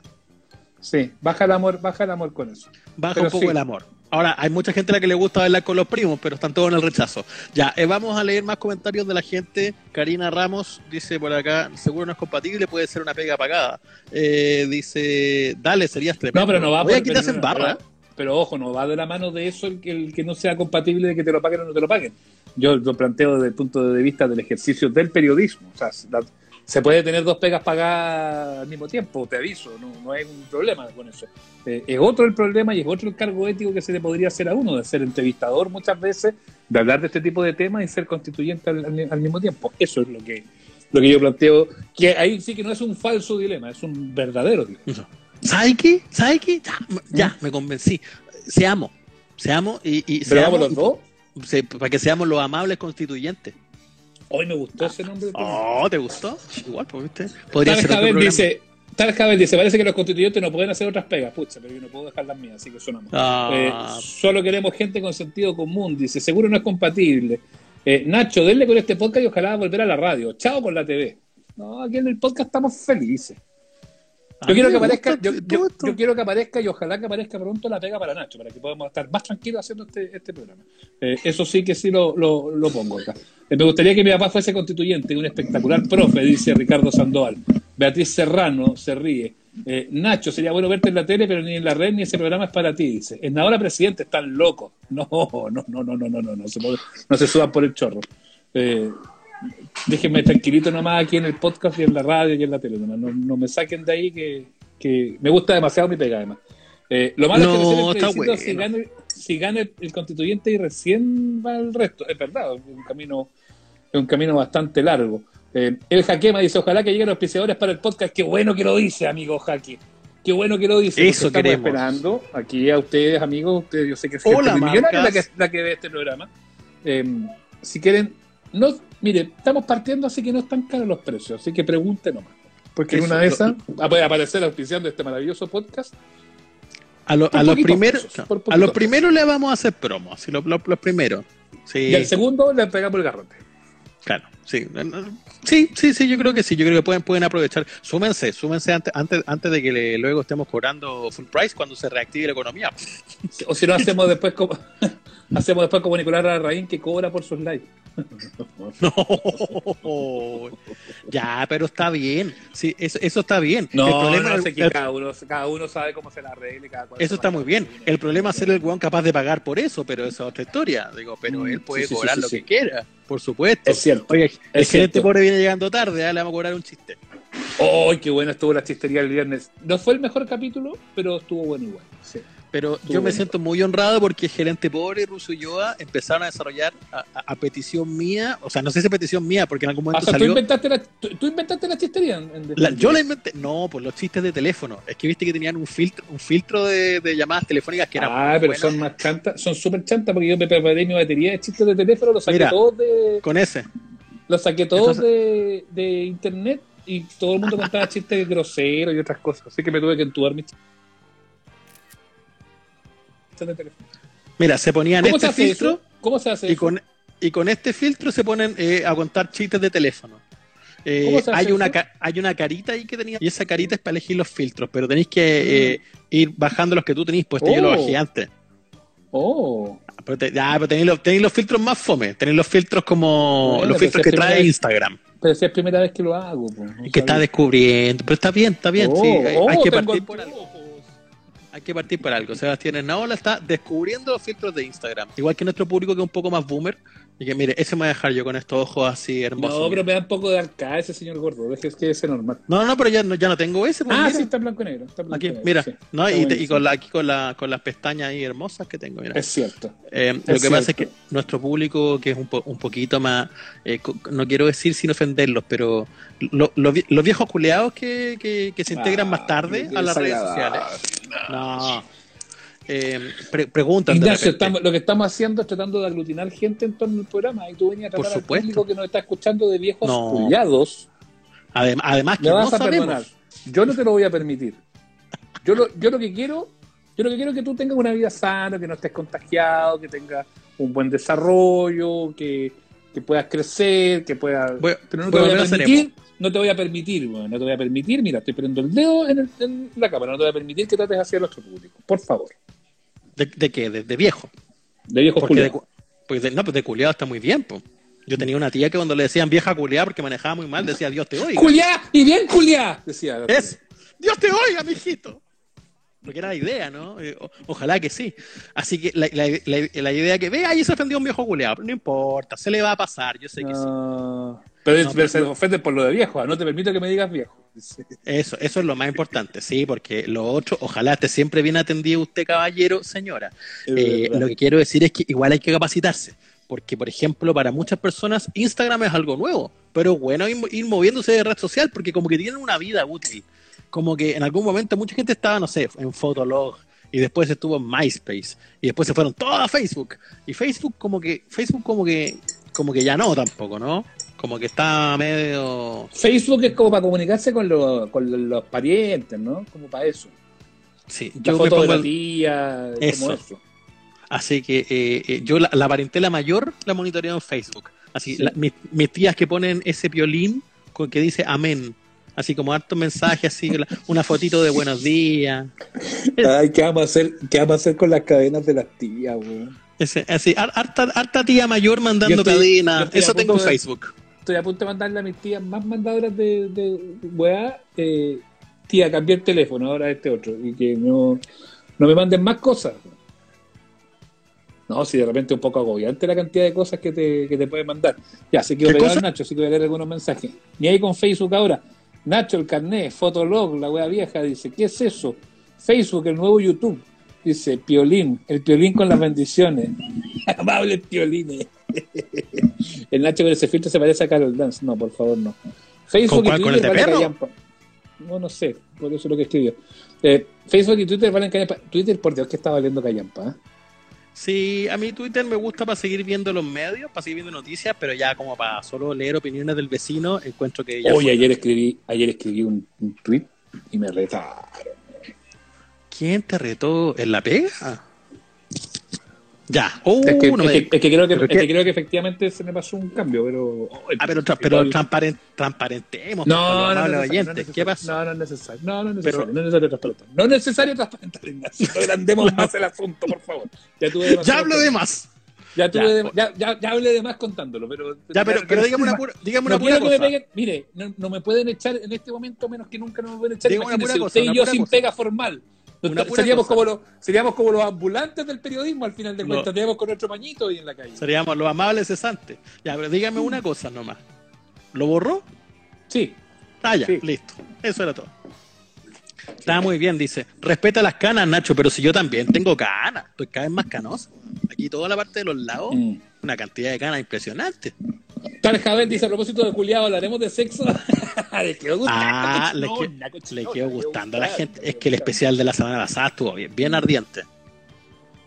Sí, baja el amor, baja el amor con eso. Baja Pero un poco sí. el amor. Ahora, hay mucha gente a la que le gusta bailar con los primos, pero están todos en el rechazo. Ya, eh, vamos a leer más comentarios de la gente. Karina Ramos dice por acá, seguro no es compatible, puede ser una pega pagada. Eh, dice, dale, serías tremendo. No, pero no va Oye, por- aquí te pero hacen no, barra. Pero, pero ojo, no va de la mano de eso el que, el que no sea compatible de que te lo paguen o no te lo paguen. Yo lo planteo desde el punto de vista del ejercicio del periodismo. O sea, la- se puede tener dos pegas pagadas al mismo tiempo, te aviso, no, no hay un problema con eso. Eh, es otro el problema y es otro el cargo ético que se le podría hacer a uno, de ser entrevistador muchas veces, de hablar de este tipo de temas y ser constituyente al, al- al mismo tiempo. Eso es lo que, lo que yo planteo, que ahí sí que no es un falso dilema, es un verdadero dilema. ¿Sabes qué? ¿Sabes qué? Ya, m- ya, me convencí. Seamos, seamos y, y ¿Pero vamos seamos, los dos? para que seamos los amables constituyentes. Hoy me gustó ese nombre. Oh, ¿te gustó? Igual, pues, ¿viste? Podría Tal ser otro dice, Tal Cabel dice, parece que los constituyentes no pueden hacer otras pegas, pucha, pero yo no puedo dejar las mías, así que sonamos. Ah, Eh, solo queremos gente con sentido común, dice, seguro no es compatible. Eh, Nacho, denle con este podcast y ojalá volver a la radio. Chao con la TV. No, aquí en el podcast estamos felices. Yo quiero que aparezca, yo, quiero que aparezca y ojalá que aparezca pronto la pega para Nacho, para que podamos estar más tranquilos haciendo este, este programa. Eh, eso sí que sí lo, lo, lo pongo acá. Eh, me gustaría que mi papá fuese constituyente, un espectacular profe, dice Ricardo Sandoval. Beatriz Serrano se ríe. Eh, Nacho, sería bueno verte en la tele, pero ni en la red ni ese programa es para ti, dice. En ahora presidente, están locos. No, no, no, no, no, no, no, no se, puede- no se suban por el chorro. Déjenme tranquilito nomás aquí en el podcast y en la radio y en la tele. nomás. No, no me saquen de ahí que, que me gusta demasiado mi pega además. Eh, lo malo No, es que recién el si, gana, si gana el, el constituyente y recién va el resto. Es verdad, es un camino, es un camino bastante largo. Eh, el Jaquema dice, ojalá que lleguen los auspiciadores para el podcast. Qué bueno que lo dice, amigo Jaque. Qué bueno que lo dice. Eso estamos queremos. esperando aquí a ustedes, amigos. Ustedes, yo sé que es Hola, gente millonaria la que, la que ve este programa. Eh, si quieren, no, mire, estamos partiendo, así que no están caros los precios. Así que pregunten nomás. Porque en una de esas va- puede aparecer auspiciando este maravilloso podcast. A, lo- Por a los primeros, a los primeros le vamos a hacer promo, así los, primeros. Sí, Y al segundo le pegamos el garrote. claro, sí. Sí, sí, sí, yo creo que sí, yo creo que pueden, pueden aprovechar. Súmense, súmense antes, antes, antes de que le- luego estemos cobrando full price cuando se reactive la economía. O si no, hacemos después como, hacemos después como Nicolás Larraín que cobra por sus likes. No, ya, pero está bien. Sí, eso, eso está bien. No, el problema, no sé el- cada uno, cada uno sabe cómo se la arregle. Cada cual eso está muy bien. El problema es ser el weón capaz de pagar por eso, pero esa es otra historia. Digo, pero Mm, él puede sí, cobrar sí, lo que quiera, por supuesto. Es cierto. Oye, el gerente pobre viene llegando tarde, ah, le vamos a cobrar un chiste. ¡Ay, qué buena estuvo la chistería el viernes! No fue el mejor capítulo, pero estuvo bueno igual. Sí. Pero Estuvo yo me siento muy honrado porque Gerente Pobre y Russo y Yoa empezaron a desarrollar a, a- a petición mía, o sea, no sé si es petición mía, porque en algún Ah, momento o sea, tú salió. inventaste, la, tú, tú inventaste la chistería. En, en la- yo la inventé. No, pues los chistes de teléfono. Es que viste que tenían un filtro, un filtro de, de llamadas telefónicas que era. Ah, muy pero son más chantas, son súper chantas porque yo me preparé mi batería de chistes de teléfono, los saqué Mira. todos de, Con ese. los saqué todos Entonces- de, de internet y todo el mundo contaba chistes groseros y otras cosas, así que me tuve que entubar mis chistes de teléfono. Mira, se ponían ¿Cómo se este hace filtro eso? ¿Cómo se hace y eso? con, y con este filtro se ponen eh, a contar chistes de teléfono. Eh, ¿Cómo se hace hay, una, eso? hay una carita ahí que tenía y esa carita es para elegir los filtros, pero tenéis que eh, ir bajando los que tú tenéis. Yo lo Oh. bajé antes. Oh, Pero, te- ya, pero tenéis, los, tenéis los filtros más fome, tenéis los filtros como Bueno, los filtros si que trae Instagram, pero si es primera vez que lo hago. pues, no que está descubriendo, pero está bien, está bien, Oh, sí, hay, oh, hay que tengo partir por algo. Hay que partir por algo. Sebastián Hernaola está descubriendo los filtros de Instagram. Igual que nuestro público que es un poco más boomer. Y que mire, ese me va a dejar yo con estos ojos así hermosos. No, pero me da un poco de arcada ese señor gordo. Deje que ese normal. No, no, pero ya no, ya no tengo ese. pues, Ah, mira. sí, está blanco y negro. Está blanco Aquí, negro, mira, sí. ¿no? Está Y, te- y buenísimo. con, la, aquí con, la, con las pestañas ahí hermosas que tengo, mira. Es cierto. Eh, lo que cierto. pasa es que nuestro público, que es un, po- un poquito más, eh, no quiero decir sin ofenderlos, pero lo- los viejos culeados que, que, que se integran más tarde a las redes sociales. No. Eh, pre- preguntan de Ignacio, repente. estamos- lo que estamos haciendo es tratando de aglutinar gente en torno al programa. Y tú venías a Por tratar al supuesto. público que nos está escuchando de viejos No. culiados. Adem- además que no vas a sabemos. perdonar. Yo no te lo voy a permitir. Yo lo, yo lo que quiero, yo lo que quiero es que tú tengas una vida sana, que no estés contagiado, que tengas un buen desarrollo, que, que puedas crecer, que puedas. Voy- Pero no te voy a permitir, no te voy a permitir, weón, no te voy a permitir, mira, estoy poniendo el dedo en, el- en la cámara, no te voy a permitir que trates hacia nuestro público, por favor. ¿De, de qué? De, de viejo. De viejos Porque de, porque de- no, pues de culiado está muy bien. po. Yo tenía una tía que cuando le decían vieja culiada porque manejaba muy mal, decía Dios te oiga. ¡Culiá! ¡Y bien culiá! Decía. Es Dios te oiga, mijito. Porque era la idea, ¿no? Eh, o- ojalá que sí. Así que la, la- la- la idea que ve ahí se ofendió un viejo culiado, pero no importa, se le va a pasar, yo sé que sí. Pero, No, se ofende por lo de viejo, ah, no te permito que me digas viejo. Eso, eso es lo más importante, sí, porque lo otro, ojalá esté siempre bien atendido usted, caballero, señora. Eh, lo que quiero decir es que igual hay que capacitarse, porque por ejemplo, para muchas personas Instagram es algo nuevo, pero bueno ir, ir moviéndose de red social porque como que tienen una vida útil. Como que en algún momento mucha gente estaba, no sé, en Fotolog y después estuvo en MySpace y después se fueron todos a Facebook y Facebook como que Facebook como que como que ya no tampoco, ¿no? Como que está medio Facebook es como para comunicarse con, los- con los parientes, ¿no? Como para eso. sí, La yo foto de la tía, Eso. como eso. Así que eh, eh, yo la, la parentela mayor la monitoreo en Facebook. Así, Sí. la- mis, mis tías que ponen ese violín con que dice amén. Así como harto mensaje, así, una fotito de buenos días. Ay, ¿qué vamos a hacer, qué vamos a hacer con las cadenas de las tías, güey? Ese, así, har- harta, harta tía mayor mandando estoy- cadenas. Eso tengo en de- Facebook. Estoy a punto de mandarle a mis tías más mandadoras de, de weá, eh, tía, cambié el teléfono, ahora este otro, y que no, no me manden más cosas. No, si de repente es un poco agobiante la cantidad de cosas que te, que te puede mandar. Ya, se quedó ¿Qué pegado cosa? el Nacho, así que voy a leer algunos mensajes. Y ahí con Facebook ahora. Nacho, el carnet, Fotolog, la wea vieja, dice, ¿qué es eso? Facebook, el nuevo YouTube. Dice, Piolín, el Piolín con las bendiciones. Amable Piolín. El Nacho con ese filtro se parece a Carol Dance. No, por favor, no. Facebook y ¿Con Twitter el de vale perro? callampa. No, no sé. por eso es lo que escribió. Eh, Facebook y Twitter valen callampa. Twitter, por Dios, que está valiendo callampa. ¿eh? Sí, a mí Twitter me gusta para seguir viendo los medios, para seguir viendo noticias, pero ya como para solo leer opiniones del vecino, encuentro que ya. Hoy fue. ayer escribí, ayer escribí un, un tweet y me retaron. ¿Quién te retó? ¿En la pega? Ya. Oh, es, que, no es, me- que, es que creo que, ¿Pero es que qué? creo que efectivamente se me pasó un cambio, pero. Ah, pero, tra- pero transparen- transparentemos. No, no, no, oyentes. no ¿Qué pasó? No, no es necesario. No, no es necesario. Pero- no es necesario transparentar. No es necesario transparentar, Ignacio. No agrandemos más el asunto, por favor. Ya tuve Ya hablo de más. Ya, tuve Ya, de- ya, ya, ya hablé de más contándolo, pero. Ya, pero, pero dígame una pura, dígame una pura cosa. peguen. Mire, no, no me pueden echar en este momento, menos que nunca no me pueden echar. Dígame una pura cosa, usted y yo sin pega formal. Una seríamos, cosa. como los, seríamos como los ambulantes del periodismo al final de No. cuentas. Estaríamos con nuestro pañito ahí en la calle. Seríamos los amables cesantes. Ya, pero dígame una cosa nomás. ¿Lo borró? Sí. Ah, ya, Sí. listo. Eso era todo. Está muy bien, dice. Respeta las canas, Nacho, pero si yo también tengo canas, estoy cada vez más canoso. Aquí toda la parte de los lados, Mm. una cantidad de canas impresionante. Tal Javel dice a propósito de culiado, hablaremos de sexo. le quedó gustando. Ah, le, quedó gustando a la gente. Es que el especial de la semana pasada estuvo bien, bien ardiente.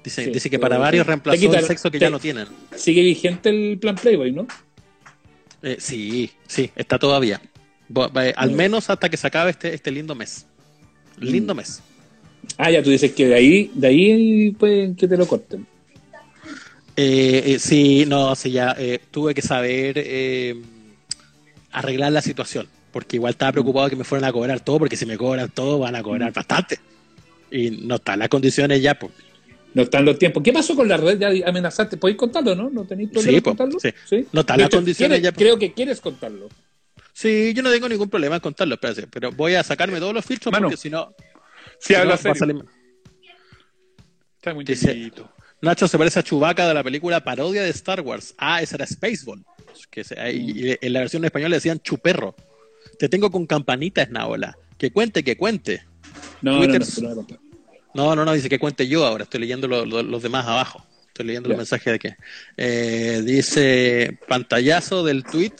Dice, Sí, dice que para varios reemplazó el sexo que te- ya no tienen. Sigue vigente el plan Playboy, ¿no? Eh, sí, sí, está todavía. Va- Al menos hasta que se acabe este, este lindo mes. Lindo Mm. mes. Ah, ya tú dices que de ahí, de ahí pueden que te lo corten. Eh, eh, sí, no, sí, ya eh, tuve que saber eh, arreglar la situación, porque igual estaba preocupado que me fueran a cobrar todo, porque si me cobran todo van a cobrar bastante. Y no están las condiciones ya, pues. No están los tiempos. ¿Qué pasó con la red? Ya amenazaste. ¿Podéis contarlo, no? ¿No tenéis problema Sí, po, contarlo? sí. No están las hecho, condiciones ya, po. Creo que quieres contarlo. Sí, yo no tengo ningún problema en contarlo, espérate, pero voy a sacarme todos los filtros Mano, porque si no, Sí, si no, habla va a salir- Está muy Dice-. Nacho se parece a Chewbacca de la película parodia de Star Wars. Ah, esa era Spaceball. Que se- y- y en la versión española decían chuperro. Te tengo con campanita, Esnaola. Que cuente, que cuente. No, no, Twitter- no, no, no, no, dice que cuente yo ahora. Estoy leyendo lo- lo- los demás abajo. Estoy leyendo Ya. los mensajes de que. Eh, dice pantallazo del tweet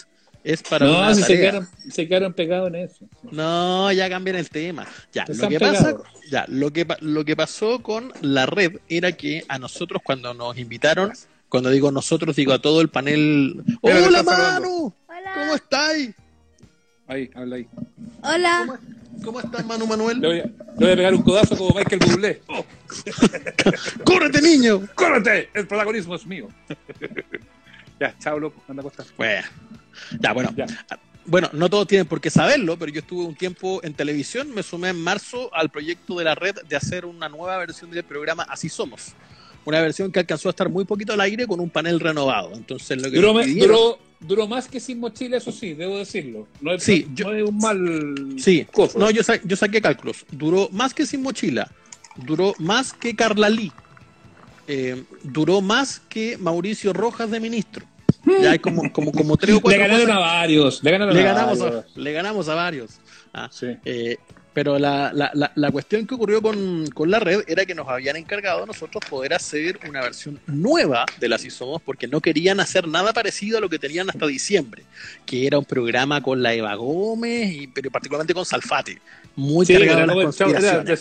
es para No, una si se quedaron, se quedaron pegados en eso. No, ya cambian el tema. Ya, lo que pasa, ya, lo que lo que pasó con la red era que a nosotros cuando nos invitaron, cuando digo nosotros digo a todo el panel, hola. Manu, ¿cómo Hola. estáis? Ahí, habla ahí. Hola. ¿Cómo estás Manu Le Manuel? voy, a, le voy a pegar un codazo como Michael Bublé. ¡Oh, ¡Córrete niño! ¡Córrete! El protagonismo es mío. ya, chao, loco. Anda a acostar. Bueno, ya bueno, Ya. bueno, no todos tienen por qué saberlo, pero yo estuve un tiempo en televisión, me sumé en marzo al proyecto de la red de hacer una nueva versión del programa Así Somos. Una versión que alcanzó a estar muy poquito al aire con un panel renovado. Entonces lo que Duró, nos me- pidieron- duró, duró más que sin mochila, eso sí, debo decirlo. No es, Sí, no, yo- es un mal Sí, coso. no, yo, sa- yo saqué cálculos. Duró más que sin mochila. Duró más que Carla Lee. Eh, duró más que Mauricio Rojas de ministro. Ya hay como, como, como tres o le ganaron cosas. a varios. Le ganaron Le a ganamos, a, varios. le ganamos a varios. Ah, Sí. eh, pero la, la, la, la cuestión que ocurrió con, con la red era que nos habían encargado a nosotros poder hacer una versión nueva de las Así Somos porque no querían hacer nada parecido a lo que tenían hasta diciembre, que era un programa con la Eva Gómez, y, pero particularmente con Salfate, muy Sí, cargado en las show- era. The,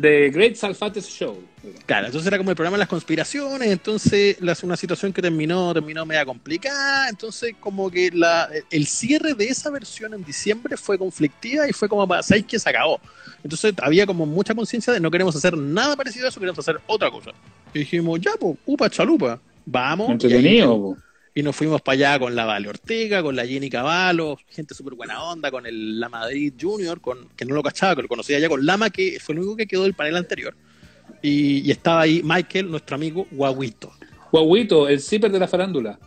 The Great Salfates Show. Claro, entonces era como el programa de las conspiraciones, entonces la- una situación que terminó, terminó media complicada, entonces como que la, el cierre de esa versión en diciembre fue conflictiva y fue como para, ¿sabéis que se acabó? Entonces había como mucha conciencia de no queremos hacer nada parecido a eso, queremos hacer otra cosa. Y dijimos, ya, pues, upa chalupa, vamos. Entretenido. Po. y nos fuimos para allá con la Vale Ortega, con la Jenny Cavallo, gente súper buena onda, con el La Madrid Junior, con, que no lo cachaba, que lo conocía ya con Lama, que fue el único que quedó del panel anterior. Y, y estaba ahí Michael, nuestro amigo Guaguito, Guaguito, el zipper de la farándula.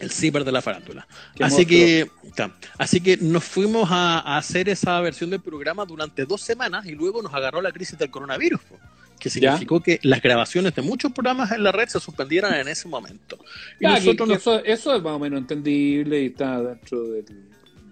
el zipper de la farándula. Qué Así monstruo. que, así que nos fuimos a, a hacer esa versión del programa durante dos semanas y luego nos agarró la crisis del coronavirus, po, que significó que las grabaciones de muchos programas en la red se suspendieran en ese momento. Y Ya, nosotros que nos eso, eso es más o menos entendible y está dentro del,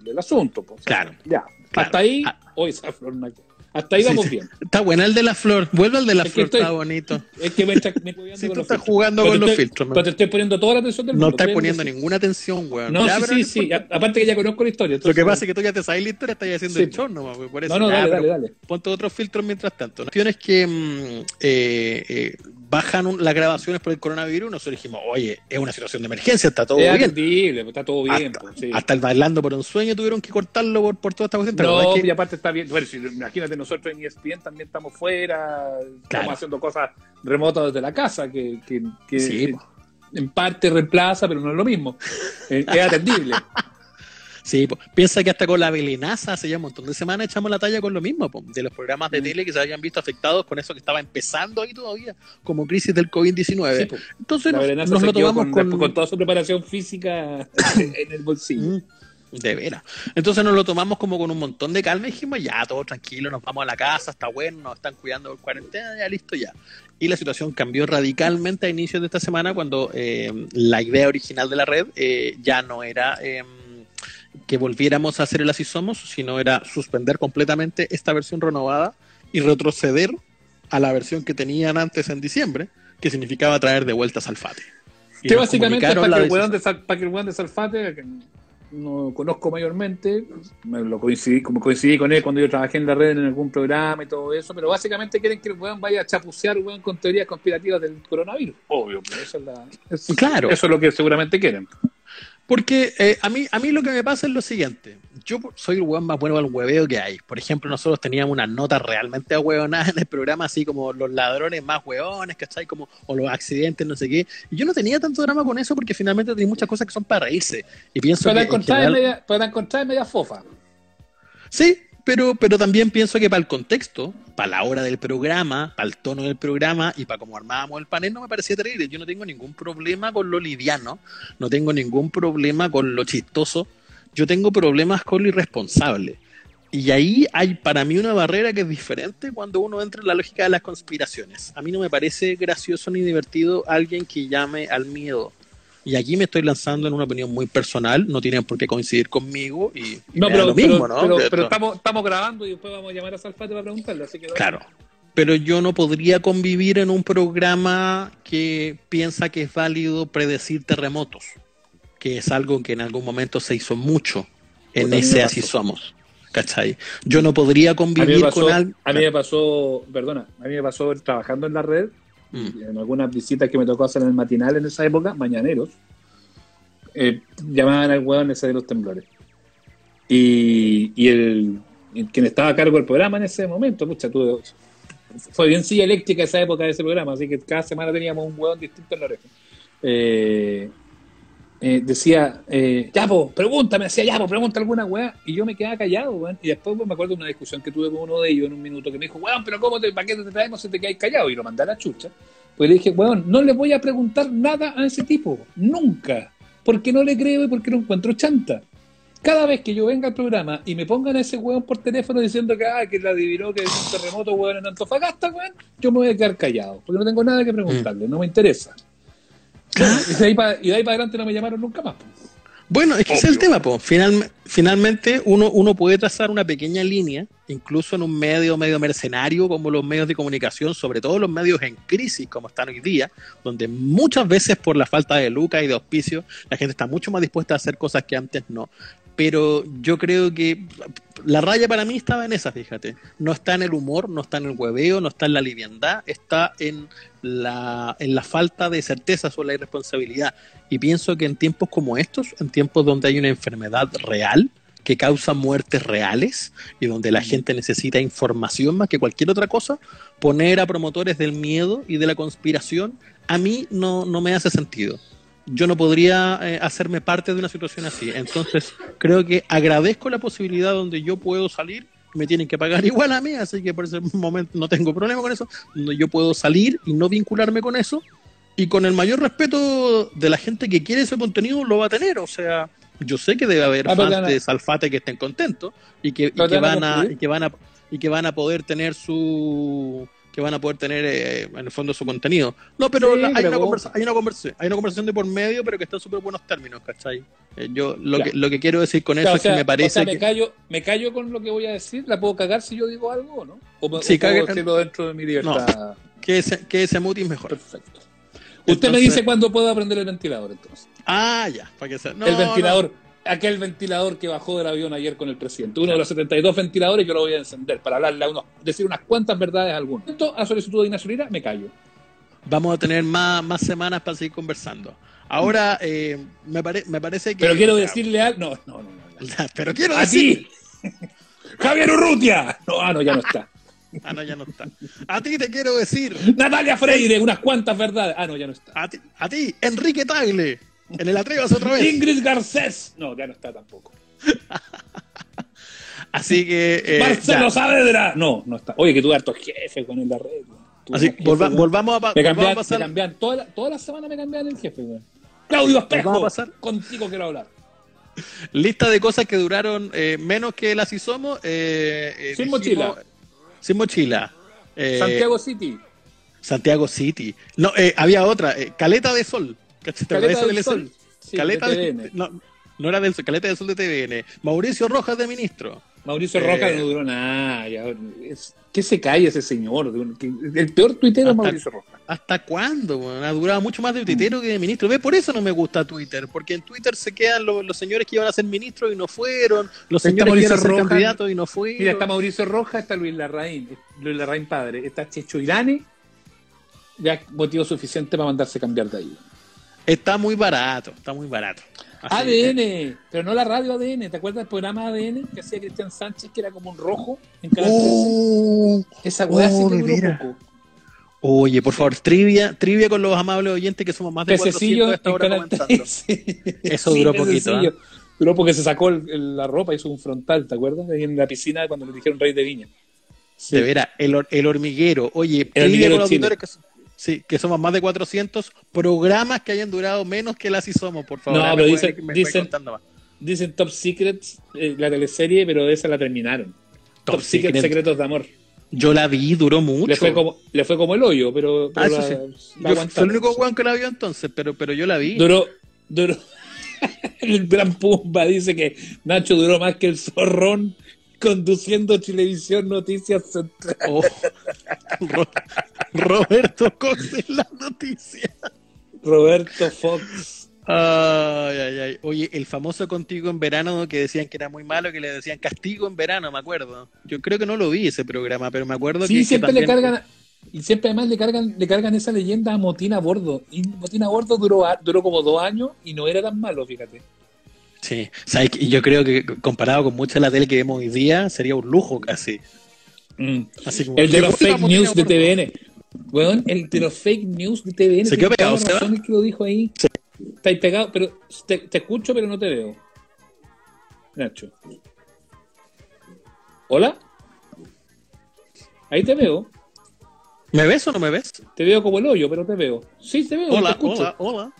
del asunto. po. O sea, Claro. Ya. Claro. Hasta ahí, Ah. hoy no hay- Hasta ahí vamos sí. bien. Está buena el de la flor. Vuelve al de la Es flor, estoy- está bonito. Es que me está, me estoy Sí, tú estás filtros. jugando Pero con te los estoy- filtros, man. Pero te estoy poniendo toda la atención del No mundo. estás créeme poniendo ninguna atención, weón. No, Ya, sí, sí, Aparte que ya conozco la historia. Lo que pasa es que tú ya te sabes la historia, estás haciendo el show nomás, pues, por eso. No, no, dale, dale, dale. Ponte otros filtros mientras tanto. La cuestión es que mm, eh, eh, bajan un- las grabaciones por el coronavirus nosotros dijimos, oye, es una situación de emergencia, está todo Es bien. atendible, pues, está todo bien. hasta, pues, sí. hasta el bailando por un sueño tuvieron que cortarlo por, por toda esta cuestión. ¿Te No, acordás que- y aparte está bien. Bueno, si, imagínate, nosotros en ESPN también estamos fuera, estamos haciendo cosas remotas desde la casa, que, que, que Sí, en parte reemplaza, pero no es lo mismo. Eh, es atendible. Sí, po. piensa que hasta con la belenaza hace ya un montón de semanas echamos la talla con lo mismo, po, de los programas de Mm. tele que se habían visto afectados con eso que estaba empezando ahí todavía, como crisis del COVID-19. Sí, po. Entonces La nos, lo tomamos con, con, con toda su preparación física en el bolsillo. Mm, De veras. Entonces nos lo tomamos como con un montón de calma y dijimos, ya, todo tranquilo, nos vamos a la casa, está bueno, nos están cuidando por cuarentena, ya listo, ya. Y la situación cambió radicalmente a inicios de esta semana cuando eh, la idea original de la red eh, ya no era eh, que volviéramos a hacer el Así Somos, sino era suspender completamente esta versión renovada y retroceder a la versión que tenían antes en diciembre, que significaba traer de vuelta a Salfate. Y Que básicamente para que, el de, Sal- para que el weón de Salfate, que no conozco mayormente, me lo coincidí, como coincidí con él cuando yo trabajé en la red en algún programa y todo eso, pero básicamente quieren que el weón vaya a chapucear weón, con teorías conspirativas del coronavirus. Obvio, pero eso es, la, es- Claro. eso es lo que seguramente quieren. Porque eh, a, mí, a mí lo que me pasa es lo siguiente. Yo soy el hueón más bueno al hueveo que hay. Por ejemplo, nosotros teníamos unas notas realmente ahueonadas en el programa, así como los ladrones más hueones, ¿cachai? Como, o los accidentes, no sé qué. Y yo no tenía tanto drama con eso porque finalmente tenía muchas cosas que son para reírse. Y pienso Para que en encontrar, general- media, para encontrar media fofa. Sí, pero, pero también pienso que para el contexto, para la hora del programa, para el tono del programa y para cómo armábamos el panel, no me parecía terrible. Yo no tengo ningún problema con lo liviano, no tengo ningún problema con lo chistoso, yo tengo problemas con lo irresponsable. Y ahí hay para mí una barrera que es diferente cuando uno entra en la lógica de las conspiraciones. A mí no me parece gracioso ni divertido alguien que llame al miedo. Y aquí me estoy lanzando en una opinión muy personal, no tienen por qué coincidir conmigo y, y No, pero, lo mismo, pero, ¿no? pero- pero estamos, estamos grabando y después vamos a llamar a Salfate para preguntarle. Así que Claro. Pero yo no podría convivir en un programa que piensa que es válido predecir terremotos, que es algo que en algún momento se hizo mucho en mí ese Así. Somos. ¿Cachai? Yo no podría convivir pasó, con alguien. a mí me pasó, perdona, a mí me pasó trabajando en la red, Mm. en algunas visitas que me tocó hacer en el matinal en esa época, mañaneros, eh, llamaban al hueón ese de los temblores. Y, y el, quien estaba a cargo del programa en ese momento, pucha, tú, fue bien silla eléctrica esa época de ese programa, así que cada semana teníamos un hueón distinto en la oreja. Eh, eh, decía, eh, ya, po, pregúntame, decía, ya, po, pregunta alguna weá. Y yo me quedaba callado, weón. Y después pues, me acuerdo de una discusión que tuve con uno de ellos en un minuto que me dijo, weón, pero ¿cómo te, para qué te traemos si te quedas callado? Y lo mandé a la chucha. Pues le dije, weón, no le voy a preguntar nada a ese tipo, nunca. Porque no le creo y porque lo encuentro chanta. Cada vez que yo venga al programa y me pongan a ese weón por teléfono diciendo que, ah, que le adivinó que es un terremoto, weón, en Antofagasta, weón, yo me voy a quedar callado. Porque no tengo nada que preguntarle, no me interesa. Y de ahí para adelante no me llamaron nunca más. Bueno, es que ese es el tema, po. Final- finalmente uno, uno puede trazar una pequeña línea, incluso en un medio medio mercenario como los medios de comunicación, sobre todo los medios en crisis como están hoy día, donde muchas veces por la falta de lucas y de auspicio, la gente está mucho más dispuesta a hacer cosas que antes no. Pero yo creo que la raya para mí estaba en esa, fíjate. No está en el humor, no está en el hueveo, no está en la liviandad, está en la, en la falta de certeza sobre la irresponsabilidad. Y pienso que en tiempos como estos, en tiempos donde hay una enfermedad real que causa muertes reales y donde la gente necesita información más que cualquier otra cosa, poner a promotores del miedo y de la conspiración a mí no, no me hace sentido. Yo no podría eh, hacerme parte de una situación así. Entonces, creo que agradezco la posibilidad donde yo puedo salir. Me tienen que pagar igual a mí, así que por ese momento no tengo problema con eso, donde yo puedo salir y no vincularme con eso, y con el mayor respeto de la gente que quiere ese contenido lo va a tener, o sea, yo sé que debe haber Ah, fans de Salfate que estén contentos y que, y van a y que van a y que van a poder tener su que van a poder tener eh, en el fondo su contenido. No, pero Sí, la- hay, pero una conversa- hay, una conversa- hay una conversación de por medio, pero que está en súper buenos términos, ¿cachai? Eh, yo lo, Claro. que, lo que quiero decir con eso es que me parece o sea, me que... callo, me callo con lo que voy a decir, la puedo cagar si yo digo algo o no. O, me- Sí, o puedo decirlo dentro de mi libertad. que ese, que ese mutis mejor. Perfecto. Usted me dice cuándo puedo aprender el ventilador entonces. Ah, ya, para que sea. No, el ventilador, aquel ventilador que bajó del avión ayer con el presidente. Uno de los 72 ventiladores yo lo voy a encender para hablarle a unos, decir unas cuantas verdades a algunos. Esto, a solicitud de Ignacio Lira, me callo. Vamos a tener más, más semanas para seguir conversando. Ahora, eh, me, pare- me parece que... Pero quiero decirle al. No, no, no. no. Pero quiero A decir... ti, Javier Urrutia. No, ah, no, ya no está. Ah, no, ya no está. A ti te quiero decir... Natalia Freire, unas cuantas verdades. Ah, no, ya no está. A ti, a ti Enrique Tagle. En el Atrevas otra vez. Ingrid Garcés. No, ya no está tampoco. Así que... eh, Marcelo ya. Saavedra. No, no está. Oye, que tuve hartos jefes con el la red. Así, volva- weón. volvamos a, pa- Me volvamos a cambian, me pasar... cambian toda, la, toda la semana me cambian el jefe, weón. Claudio Espejo, a pasar. contigo quiero hablar. Lista de cosas que duraron eh, menos que las y somos. eh, eh, Sin dijimos- mochila. Sin mochila. Eh, Santiago City. Santiago City. No, había otra. Caleta de Sol. ¿Cachai? ¿Te Caleta del del Sol. Sí, Caleta de TVN. no, no era del Sol, Caleta del Sol de TVN. Mauricio Rojas de ministro. Mauricio Eh, Rojas no duró nada. ya, es- que se cae ese señor. el peor tuitero es Mauricio Rojas. ¿Hasta cuándo? Ha durado mucho más de tuitero que de ministro. ¿Ves? Por eso no me gusta Twitter. Porque en Twitter se quedan los, los señores que iban a ser ministros y no fueron. Los señores que iban a ser Rojas. candidatos y no fueron. Mira, está Mauricio Rojas, está Luis Larraín, Luis Larraín padre, está Checho Irane, ya motivo suficiente para mandarse cambiar de ahí. Está muy barato. Está muy barato. Así, ADN, pero no la radio ADN, ¿te acuerdas del programa ADN que hacía Cristian Sánchez, que era como un rojo en 13? Oh, Esa weá oh, poco. Oye, por favor, trivia, trivia con los amables oyentes que somos más de Pececillo 400 a en esta hora Canal comentando. 13. Eso Sí, duró poquito, ¿ah? Duró porque se sacó el- el- la ropa, hizo un frontal, ¿te acuerdas? Ahí en la piscina cuando le dijeron Rey de Viña. Sí. De veras, el, el hormiguero. Oye, El trivia hormiguero con los auditores que, so- sí, que somos más de 400 programas que hayan durado menos que las y somos, por favor. No, pero dicen- me dicen- más. Dicen Top Secrets, eh, la teleserie, pero esa la terminaron. Top, Top Secret, Secret. Secretos de Amor. Yo la vi, duró mucho. Le fue, como, le fue como el hoyo, pero, pero Ah, eso sí. la Yo fui el único weón que la vio entonces, pero, pero yo la vi. Duró, duró. el gran Pumba dice que Nacho duró más que el zorrón conduciendo Televisión Noticias Central. Oh. Ro- Roberto Cox en las noticias. Roberto Fox. Ay, ay, ay. Oye, el famoso contigo en verano que decían que era muy malo, que le decían castigo en verano, me acuerdo. Yo creo que no lo vi ese programa, pero me acuerdo Sí, que. siempre que le cargan. Y siempre además le cargan, le cargan esa leyenda a Motina Bordo. Y Motina Bordo duró, a- duró como dos años y no era tan malo, fíjate. Sí, ¿sabes qué? yo creo que comparado con mucha de la tele que vemos hoy día, sería un lujo casi. Así como- El de los fake news de TVN. Weón, el de los fake news de TVN. ¿Se quedó pegado, razón el que lo dijo ahí. Está ahí pegado, pero te, te escucho, pero no te veo. Nacho. ¿Hola? Ahí te veo. ¿Me ves o no me ves? Te veo como el hoyo, pero te veo. Sí, te veo, te Hola, escucho. hola, hola.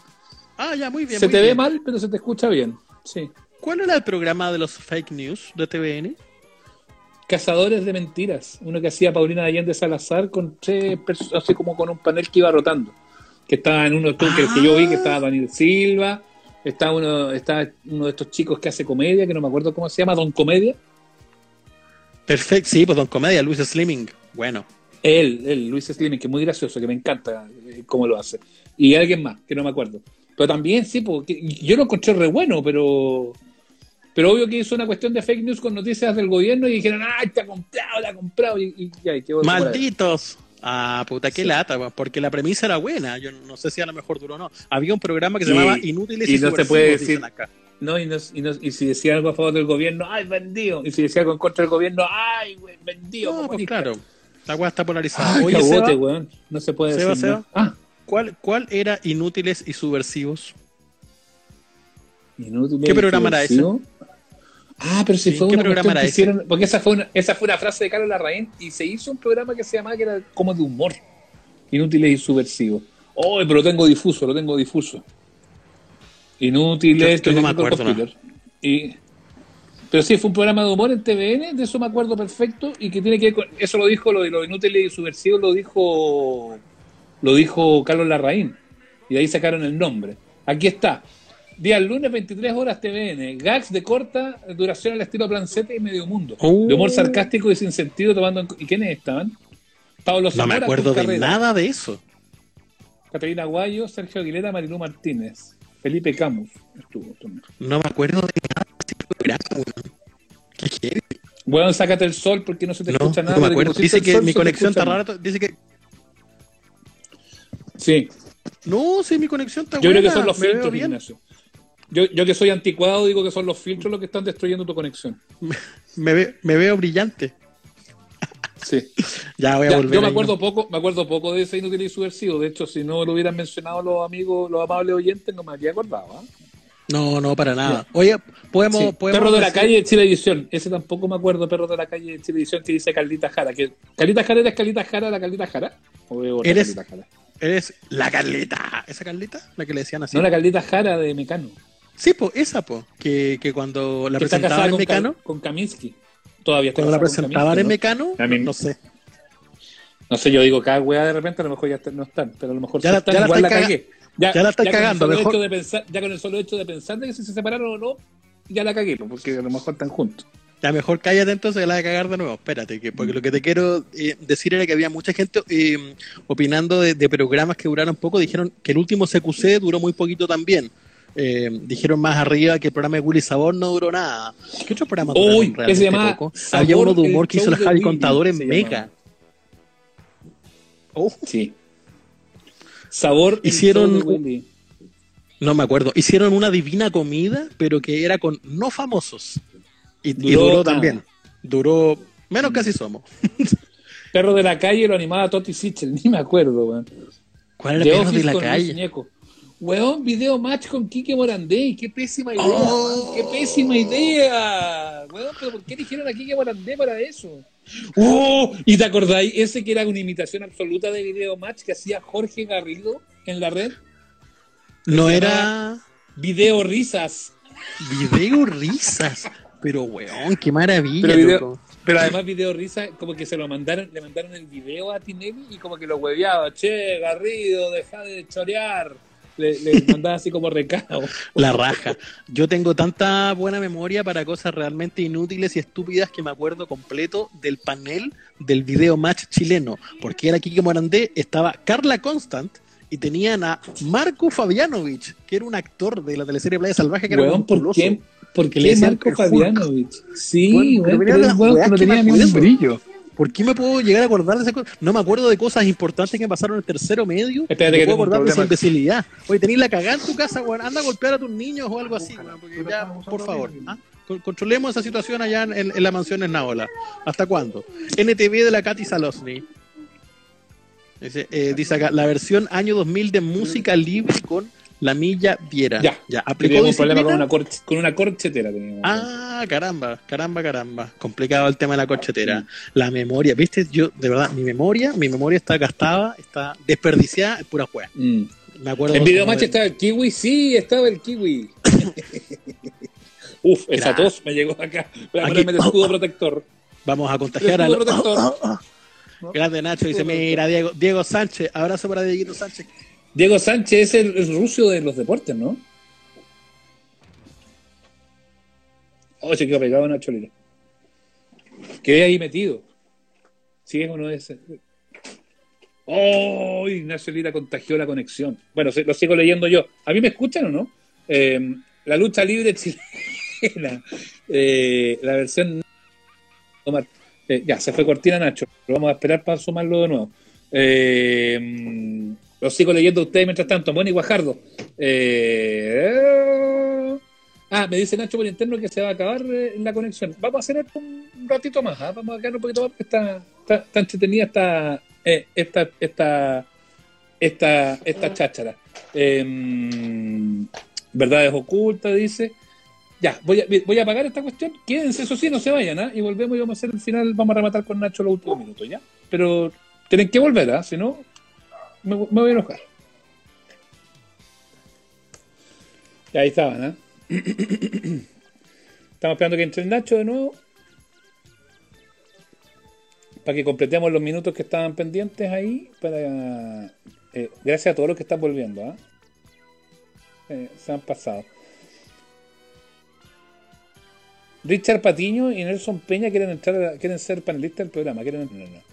Ah, ya, muy bien. se muy te ve mal, pero se te escucha bien. Sí. ¿Cuál era el programa de los fake news de TVN? Cazadores de mentiras. Uno que hacía Paulina Allende Salazar con tres así como con un panel que iba rotando. Que estaba en uno que, que yo vi, que estaba Daniel Silva, estaba uno, estaba uno de estos chicos que hace comedia, que no me acuerdo cómo se llama, Don Comedia. Perfecto, sí, pues Don Comedia, Luis Slimming. Bueno, Él, él, Luis Slimen, que es muy gracioso, que me encanta eh, cómo lo hace. Y alguien más, que no me acuerdo. Pero también, sí, porque yo lo encontré re bueno, pero. Pero obvio que hizo una cuestión de fake news con noticias del gobierno y dijeron, ¡ay, te ha comprado, la ha comprado! Y, y malditos. Ah, puta, qué Sí. lata, weón, porque la premisa era buena. Yo no sé si a lo mejor duró o no. Había un programa que se Y- llamaba Inútiles y, y no se puede decir- acá. No, y, no, y, no- y si decía algo a favor del gobierno, ¡ay, vendido! Y si decía algo en contra del gobierno, ¡ay, güey, vendido! No, pues claro. La weá está polarizada. ¡Ay, Oye, Seba, agote, weón! No se puede Seba, decir. Seba. Ah, ¿cuál, ¿cuál era Inútiles y Subversivos? inútil. ¿Qué programa era ese? Ah, pero si Sí, fue ¿qué una programa era que hicieron, porque esa fue una, esa fue una frase de Carlos Larraín y se hizo un programa que se llamaba que era como de humor, inútiles y subversivos. Oh, pero lo tengo difuso, lo tengo difuso. Inútiles, Yo- yo no me acuerdo. Y Pero sí, fue un programa de humor en TVN, de eso me acuerdo perfecto, y que tiene que ver con, eso lo dijo, lo de los inútiles y subversivos lo dijo, lo dijo Carlos Larraín, y de ahí sacaron el nombre. Aquí está, día lunes 23 horas TVN, gags de corta duración al estilo Plancete y Medio Mundo, Oh. de humor sarcástico y sin sentido tomando en, ¿y quiénes estaban? Pablo No me Zamora, acuerdo de Carrera, nada de eso. Caterina Guayo, Sergio Aguilera, Marilú Martínez, Felipe Camus estuvo también. No me acuerdo de nada de ese. Bueno, sácate el sol porque no se te No, escucha nada. no me acuerdo. Dice que mi conexión está rara. Dice que. Sí, No, sí, mi conexión está yo buena. creo que son los filtros. Ignacio. Yo, yo que soy anticuado digo que son los filtros los que están destruyendo tu conexión. Me, ve- me veo brillante. Sí. Ya voy a Ya, volver. yo me acuerdo ¿no? poco, me acuerdo poco de ese inútil y subversivo. De hecho, si no lo hubieran mencionado los amigos, los amables oyentes, no me habría acordado. ¿ah? No, no, para nada. Oye, podemos. Sí. podemos Perro de la calle de Chilevisión. Ese tampoco me acuerdo, Perro de la calle de Chilevisión, que dice Carlita Jara. Que, ¿Carlita Jara era Carlita Jara la Carlita Jara? ¿O es otra Eres- Carlita Jara? Eres la Carlita. ¿Esa Carlita? La que le decían así. No, la Carlita Jara de Mecano. Sí, pues, esa, pues. Que, que cuando la que presentaban en con, Mecano. Ka- con Kaminsky. Todavía está Cuando la con presentaban en Mecano. No sé. ¿no? Sé, yo digo cada weá de repente, a lo mejor ya está- no están, pero a lo mejor Ya la- están, ya igual la cagué. Ya, ya la con el cagando, mejor- hecho de pensar- ya con el solo hecho de pensar de que si se separaron o no, ya la cagué, porque a lo mejor están juntos. Ya mejor cállate entonces la de cagar de nuevo. Espérate, que, porque lo que te quiero eh, decir era que había mucha gente eh, opinando de, de programas que duraron poco. Dijeron que el último CQC duró muy poquito también. Eh, dijeron más arriba que el programa de Willy Sabor no duró nada. ¿Qué otro programa Uy, que realmente se llama poco? Sabor, Había uno de humor que hizo de Javi Willy, Contador en Mega. Oh, Sí. Sabor Hicieron no me acuerdo. Hicieron una divina comida, pero que era con no famosos. Y y Duró también. Duró menos casi somos. Perro de la calle lo animaba Toti Sichel, ni me acuerdo, weón. ¿Cuál era el perro de la calle? Weón, video match con Quique Morandé. Qué pésima idea, Oh. Qué pésima idea. Weón, pero ¿por qué eligieron a Quique Morandé para eso? ¡Oh! ¿Y te acordáis? Ese que era una imitación absoluta de video match que hacía Jorge Garrido en la red. No era Video risas. video risas. Pero weón, qué maravilla, Pero video- loco. Pero además video risas, como que se lo mandaron, le mandaron el video a Tinelli y como que lo hueveaba. Che, Garrido, deja de chorear. Le, le mandaba así como recado. La raja. Yo tengo tanta buena memoria para cosas realmente inútiles y estúpidas que me acuerdo completo del panel del video match chileno. Porque era Kike Morandé, estaba Carla Constant y tenían a Marco Fabianovich, que era un actor de la teleserie Playa Salvaje que era Weón, ¿por qué, ¿por Que le qué decían Marco. Fabianovich? Sí, Bueno, pero no que me tenía ni un acuerdo. brillo. ¿Por qué me puedo llegar a acordar de esas cosas? No me acuerdo de cosas importantes que me pasaron en el tercero medio. Espérate me que puedo acordar de esa imbecilidad. Oye, tenéis la cagada en tu casa, weón. Anda a golpear a tus niños o algo así, weón. Porque ya, por favor. ¿ah? Con- Controlemos esa situación allá en, en la mansión en Naola. ¿Hasta cuándo? NTV de la Katy Salosny. Dice, eh, dice acá, la versión año 2000 de música libre con la milla Viera. Ya. ya. ¿Aplicó un problema con una, con una corchetera. Teníamos. Ah, caramba, caramba, caramba. Complicado el tema de la corchetera. La memoria, ¿viste? Yo, de verdad, mi memoria, mi memoria está gastada, está desperdiciada en pura juega. Mm. Me acuerdo. En video como match de- estaba el kiwi, sí, estaba el kiwi. Uf, esa tos me llegó acá. Voy a Aquí- ponerme el escudo protector. Vamos a contagiar El a escudo protector. Grande Nacho dice, mira, Diego, Diego Sánchez, abrazo para Dieguito Sánchez. Diego Sánchez es el, el ruso de los deportes, ¿no? Oh, se quedó pegado una cholera. Quedé ahí metido. ¿Sí es o no es? Oh, Ignacio Lira contagió la conexión. Bueno, lo sigo leyendo yo. ¿A mí me escuchan o no? Eh, la lucha libre chilena. Eh, la versión. Eh, ya, se fue cortina Nacho. Lo vamos a esperar para sumarlo de nuevo. Eh, mm, lo sigo leyendo ustedes mientras tanto. Y Guajardo. Eh, ah, me dice Nacho por interno que se va a acabar eh, la conexión. Vamos a hacer esto un ratito más. ¿ah? Vamos a quedar un poquito más porque está, está, está entretenida esta, eh, esta, esta, esta, esta cháchara. Eh, verdades ocultas, dice. Ya, voy a, voy a apagar esta cuestión. Quédense, eso sí, no se vayan, ¿ah? Y volvemos y vamos a hacer el final, vamos a rematar con Nacho los últimos minutos, ¿ya? Pero tienen que volver, ¿ah? Si no, me, voy a enojar. Ya ahí estaban, ¿ah? Estamos esperando que entre el Nacho de nuevo. Para que completemos los minutos que estaban pendientes ahí. Para, eh, gracias a todos los que están volviendo. ¿ah? Eh, se han pasado. Richard Patiño y Nelson Peña quieren entrar, quieren ser panelistas del programa. Quieren, no, no.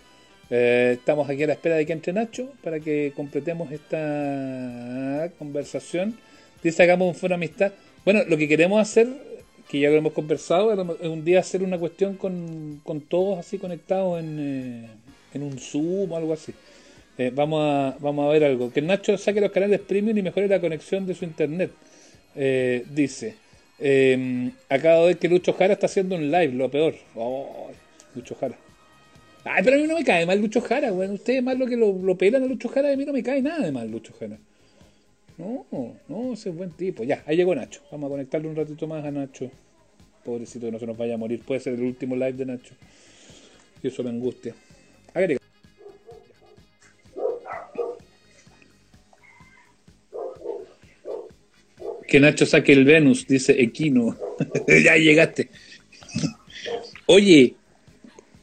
Eh, estamos aquí a la espera de que entre Nacho para que completemos esta conversación. Dice hagamos un foro amistad. Bueno, lo que queremos hacer, que ya lo hemos conversado, es un día hacer una cuestión con, con todos así conectados en, eh, en un Zoom o algo así. Eh, vamos, a, vamos a ver algo. Que Nacho saque los canales premium y mejore la conexión de su internet. Eh, dice. Eh, acabo de ver que Lucho Jara está haciendo un live, lo peor. Oh, Lucho Jara. Ay, pero a mí no me cae mal Lucho Jara, weón. Ustedes más lo que lo, lo pelan a Lucho Jara, a mí no me cae nada de mal Lucho Jara. No, no, ese es buen tipo. Ya, ahí llegó Nacho. Vamos a conectarle un ratito más a Nacho. Pobrecito que no se nos vaya a morir. Puede ser el último live de Nacho. Y eso me angustia. Agrega. Que Nacho saque el Venus, dice Equino. ya llegaste. Oye,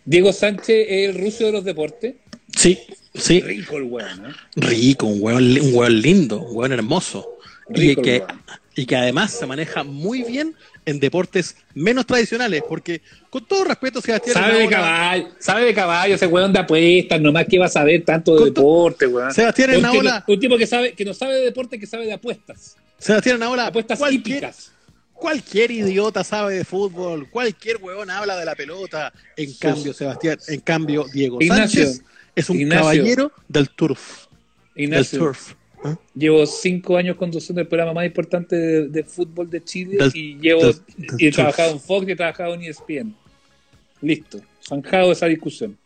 Diego Sánchez es el ruso de los deportes. Sí, sí. Rico el weón, ¿eh? Rico, un li- un hueón lindo, un hueón hermoso. Y Rico el que, y que además se maneja muy bien en deportes menos tradicionales, porque con todo respeto, Sebastián, Sabe de caballo, sabe de caballo, ese weón de apuestas, nomás que va a saber tanto de deporte, weón. Sebastián tipo, un tipo que sabe, que no sabe de deporte, que sabe de apuestas. Sebastián ahora Apuestas cualquier, hípicas. Cualquier idiota sabe de fútbol, cualquier huevón habla de la pelota. En cambio, Sebastián, en cambio, Diego Ignacio, Sánchez es un Ignacio. caballero del turf. Ignacio, Del turf. ¿eh? llevo cinco años conduciendo el programa más importante de, de fútbol de Chile Del- y llevo del- del y he trabajado en Fox y he trabajado en ESPN. Listo, zanjado esa discusión.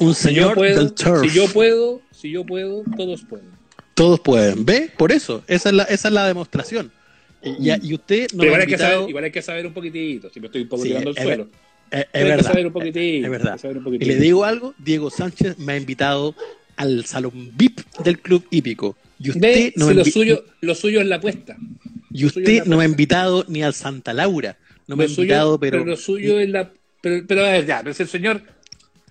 Un Si señor puedo, del turf. si yo puedo, si yo puedo, todos pueden. Todos pueden. ¿Ve? Por eso. Esa es la, esa es la demostración. Y, usted no Pero igual hay, que saber, igual hay que saber un poquitito. Si me estoy un poco Sí, tirando al suelo. Es, es Hay que verdad. saber un poquitito, Es verdad. saber un Y le digo algo, Diego Sánchez me ha invitado al salón VIP del club hípico. Y usted no, si lo suyo, lo suyo es la apuesta. y usted no me ha invitado ni al Santa Laura. No me ha suyo- invitado, pero, lo suyo es la. Pero, pero a ver, ya, pero si el señor.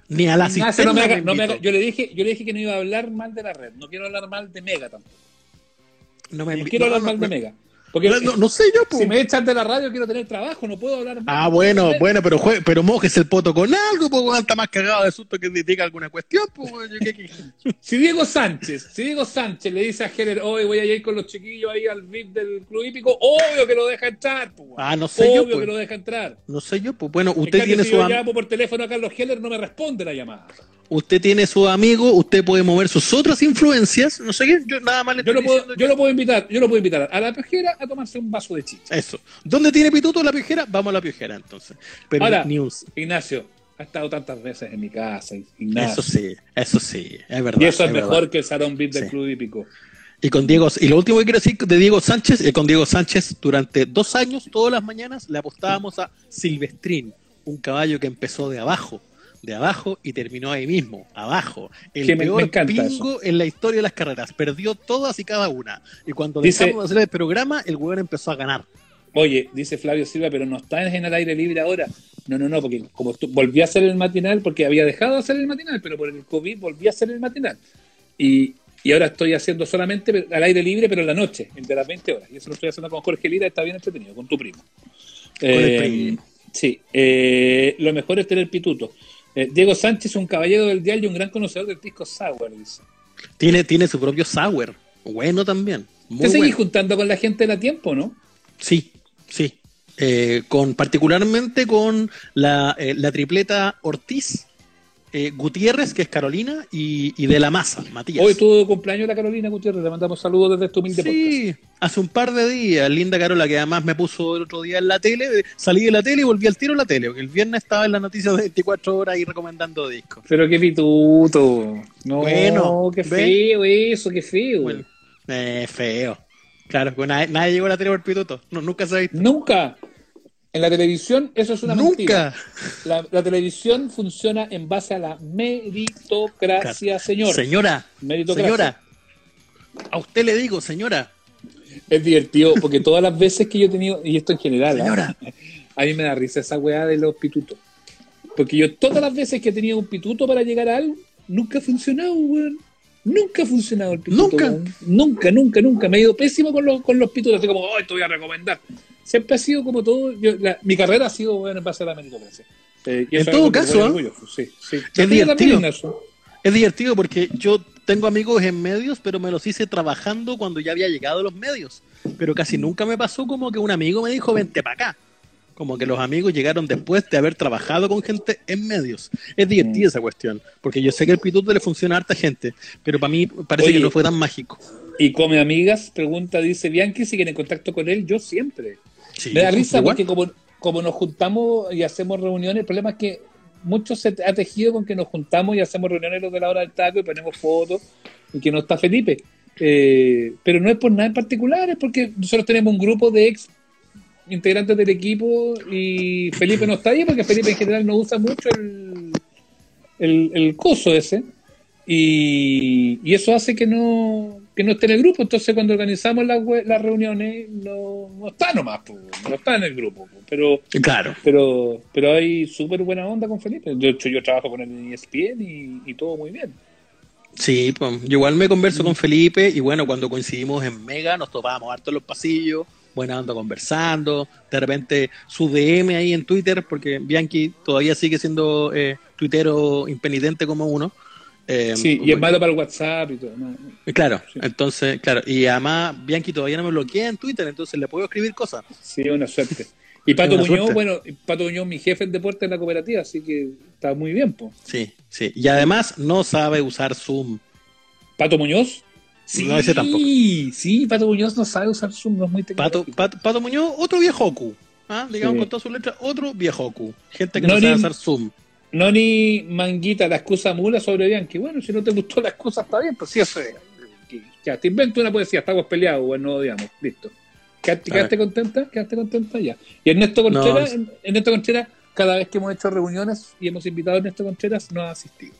ni a la asistencia no me haga- no me haga- yo, le dije, yo le dije que no iba a hablar mal de la red. No quiero hablar mal de Mega tampoco. No me No invi- quiero hablar mal de Mega. Porque no, no, no sé yo, po. si me echan de la radio, quiero tener trabajo. No puedo hablar. Ah, bueno, bueno, pero jue- pero mojes el poto con algo, pues está más cagado de susto que diga alguna cuestión, pues yo qué- qué- Si Diego Sánchez, si Diego Sánchez le dice a Heller, hoy voy a ir con los chiquillos ahí al VIP del club hípico, obvio que lo deja entrar, pues, weón. Ah, no sé yo, Obvio que lo deja entrar. No sé yo, pues bueno, En usted cambio, tiene si su yo am- llamo por teléfono a Carlos Heller, no me responde la llamada. Usted tiene su amigo, usted puede mover sus otras influencias, no sé qué, yo nada más le Yo estoy lo puedo, diciendo yo lo puedo invitar, yo lo puedo invitar a la pejera a tomarse un vaso de chicha. Eso. ¿Dónde tiene pituto la piojera? Vamos a la piojera entonces. Pero Ahora, un- Ignacio, ha estado tantas veces en mi casa, Ignacio. Eso sí, eso sí, es verdad. y eso es, mejor que el salón VIP del Sí. club hípico. Y con Diego, y lo último que quiero decir de Diego Sánchez, es con Diego Sánchez, durante dos años, todas las mañanas, le apostábamos a Silvestrín, un caballo que empezó de abajo, de abajo y terminó ahí mismo, abajo. El Que me- me peor encanta pingo en la historia de las carreras, perdió todas y cada una. Y cuando Dice- dejamos de hacer el programa, el weón empezó a ganar. Oye, dice Flavio Silva, pero no está en el aire libre ahora. No, no, no, porque como volví a hacer el matinal, porque había dejado de hacer el matinal, pero por el COVID volví a hacer el matinal. Y, y ahora estoy haciendo solamente al aire libre, pero en la noche, el de las 20 horas. Y eso lo estoy haciendo con Jorge Lira, está bien entretenido, con tu primo. el Eh, primo. Sí, eh, lo mejor es tener pituto. Eh, Diego Sánchez, un caballero del dial y un gran conocedor del disco Sour, dice. Tiene, tiene su propio sour, bueno también. Muy ¿Te seguís bueno. juntando con la gente de la tiempo, no? Sí, sí. Eh, con particularmente con la, eh, la tripleta Ortiz, eh, Gutiérrez, que es Carolina, y, y de la Masa, Matías. Hoy tuvo cumpleaños la Carolina Gutiérrez, le mandamos saludos desde este humilde podcast. Sí, hace un par de días, linda Carola, que además me puso el otro día en la tele, eh, salí de la tele y volví al tiro a la tele, porque el viernes estaba en las noticias de 24 horas ahí recomendando discos. Pero qué pituto. No, Bueno, qué feo eso, qué feo. Bueno, eh, feo. Claro, pues nadie, nadie llegó a la tele por pituto, no, nunca se ha visto. Nunca. En la televisión eso es una mentira. Nunca. La, la televisión funciona en base a la meritocracia, señor. Señora, Meritocracia. señora, a usted le digo, señora, Es divertido porque todas las veces que yo he tenido, y esto en general, ¿ah? señora, A mí me da risa esa weá de los pitutos. Porque yo todas las veces que he tenido un pituto para llegar a algo, nunca ha funcionado, weón. Nunca ha funcionado el pituto. ¿Nunca? weón. Nunca, nunca, nunca. Me ha ido pésimo con los, con los pitutos. Así como, hoy te voy a recomendar. Siempre ha sido como todo. yo- la- mi carrera ha sido, weón, en base a la meritocracia. Eh, En todo caso, ¿eh? Sí, sí. Es divertido. en. Es divertido porque yo tengo amigos en medios, pero me los hice trabajando cuando ya había llegado a los medios. Pero casi nunca me pasó como que un amigo me dijo, vente para acá. Como que los amigos llegaron después de haber trabajado con gente en medios. Es divertida Mm. esa cuestión, porque yo sé que el pituto le funciona a harta gente, pero para mí parece Oye. que no fue tan mágico. Y come amigas, pregunta, dice Bianchi, si quieren contacto con él, yo siempre. Sí, Me da risa igual. porque como, como nos juntamos y hacemos reuniones, el problema es que mucho se ha tejido con que nos juntamos y hacemos reuniones los de la hora del taco y ponemos fotos y que no está Felipe. Eh, pero no es por nada en particular, es porque nosotros tenemos un grupo de ex integrantes del equipo y Felipe no está ahí porque Felipe en general no usa mucho el, el, el coso ese y, y eso hace que no que no esté en el grupo entonces cuando organizamos las, reuniones no, no está nomás no está en el grupo po. pero Claro. pero pero hay súper buena onda con Felipe de hecho yo trabajo con él en ESPN y, y todo muy bien Sí, pues, yo igual me converso con Felipe y bueno, cuando coincidimos en Mega nos topábamos harto en los pasillos, buena onda conversando, de repente su DM ahí en Twitter, porque Bianchi todavía sigue siendo eh, tuitero impenitente como uno. Eh, sí y es malo para el WhatsApp y todo ¿no? Claro, Sí. entonces, claro, y además Bianchi todavía no me bloquea en Twitter, entonces le puedo escribir cosas. sí una suerte y Pato Muñoz suerte. bueno Pato Muñoz mi jefe en deporte en la cooperativa así que está muy bien pues Sí, sí. Y además no sabe usar Zoom. Pato Muñoz Sí, No, ese tampoco. sí, Pato Muñoz no sabe usar Zoom, no es muy Pato, tecnológico. Pato, Pato Muñoz, otro viejoku. ¿ah? Digamos Sí. con todas sus letras, otro viejoku. Gente que No, no, sabe usar Zoom. No ni manguita la excusa mula sobre Bianchi. Bueno, si no te gustó la excusa, está bien, pues sí, eso es. Ya, te invento una poesía, estamos peleados, bueno, no odiamos, listo. ¿Quedaste, contenta? ¿Quedaste contenta? Ya. Y Ernesto Contreras, No, Ernesto Contreras, cada vez que hemos hecho reuniones y hemos invitado a Ernesto Contreras, no ha asistido.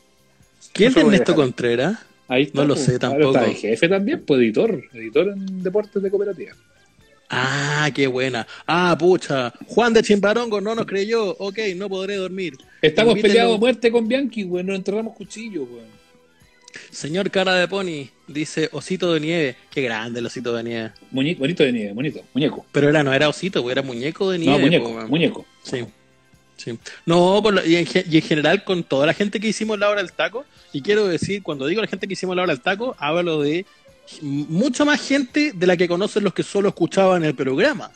¿Quién es Ernesto. Contreras? Ahí está, No lo pues. sé tampoco. está jefe también, pues editor, editor en deportes de cooperativa. Ah, qué buena. Ah, pucha. Juan de Chimbarongo no nos creyó. Ok, no podré dormir. Estamos peleados a muerte con Bianchi, güey, nos enterramos cuchillos, güey. Señor Cara de Pony dice Osito de Nieve. Qué grande el Osito de Nieve. Muñe- bonito de nieve, bonito, muñeco. Pero era, no era Osito, pues, era muñeco de nieve. No, muñeco, po, muñeco. Sí. Sí. No, por lo- y, en, ge- y en general con toda la gente que hicimos la hora del taco, y quiero decir, cuando digo la gente que hicimos la hora del taco, hablo de mucha más gente de la que conocen los que solo escuchaban el programa.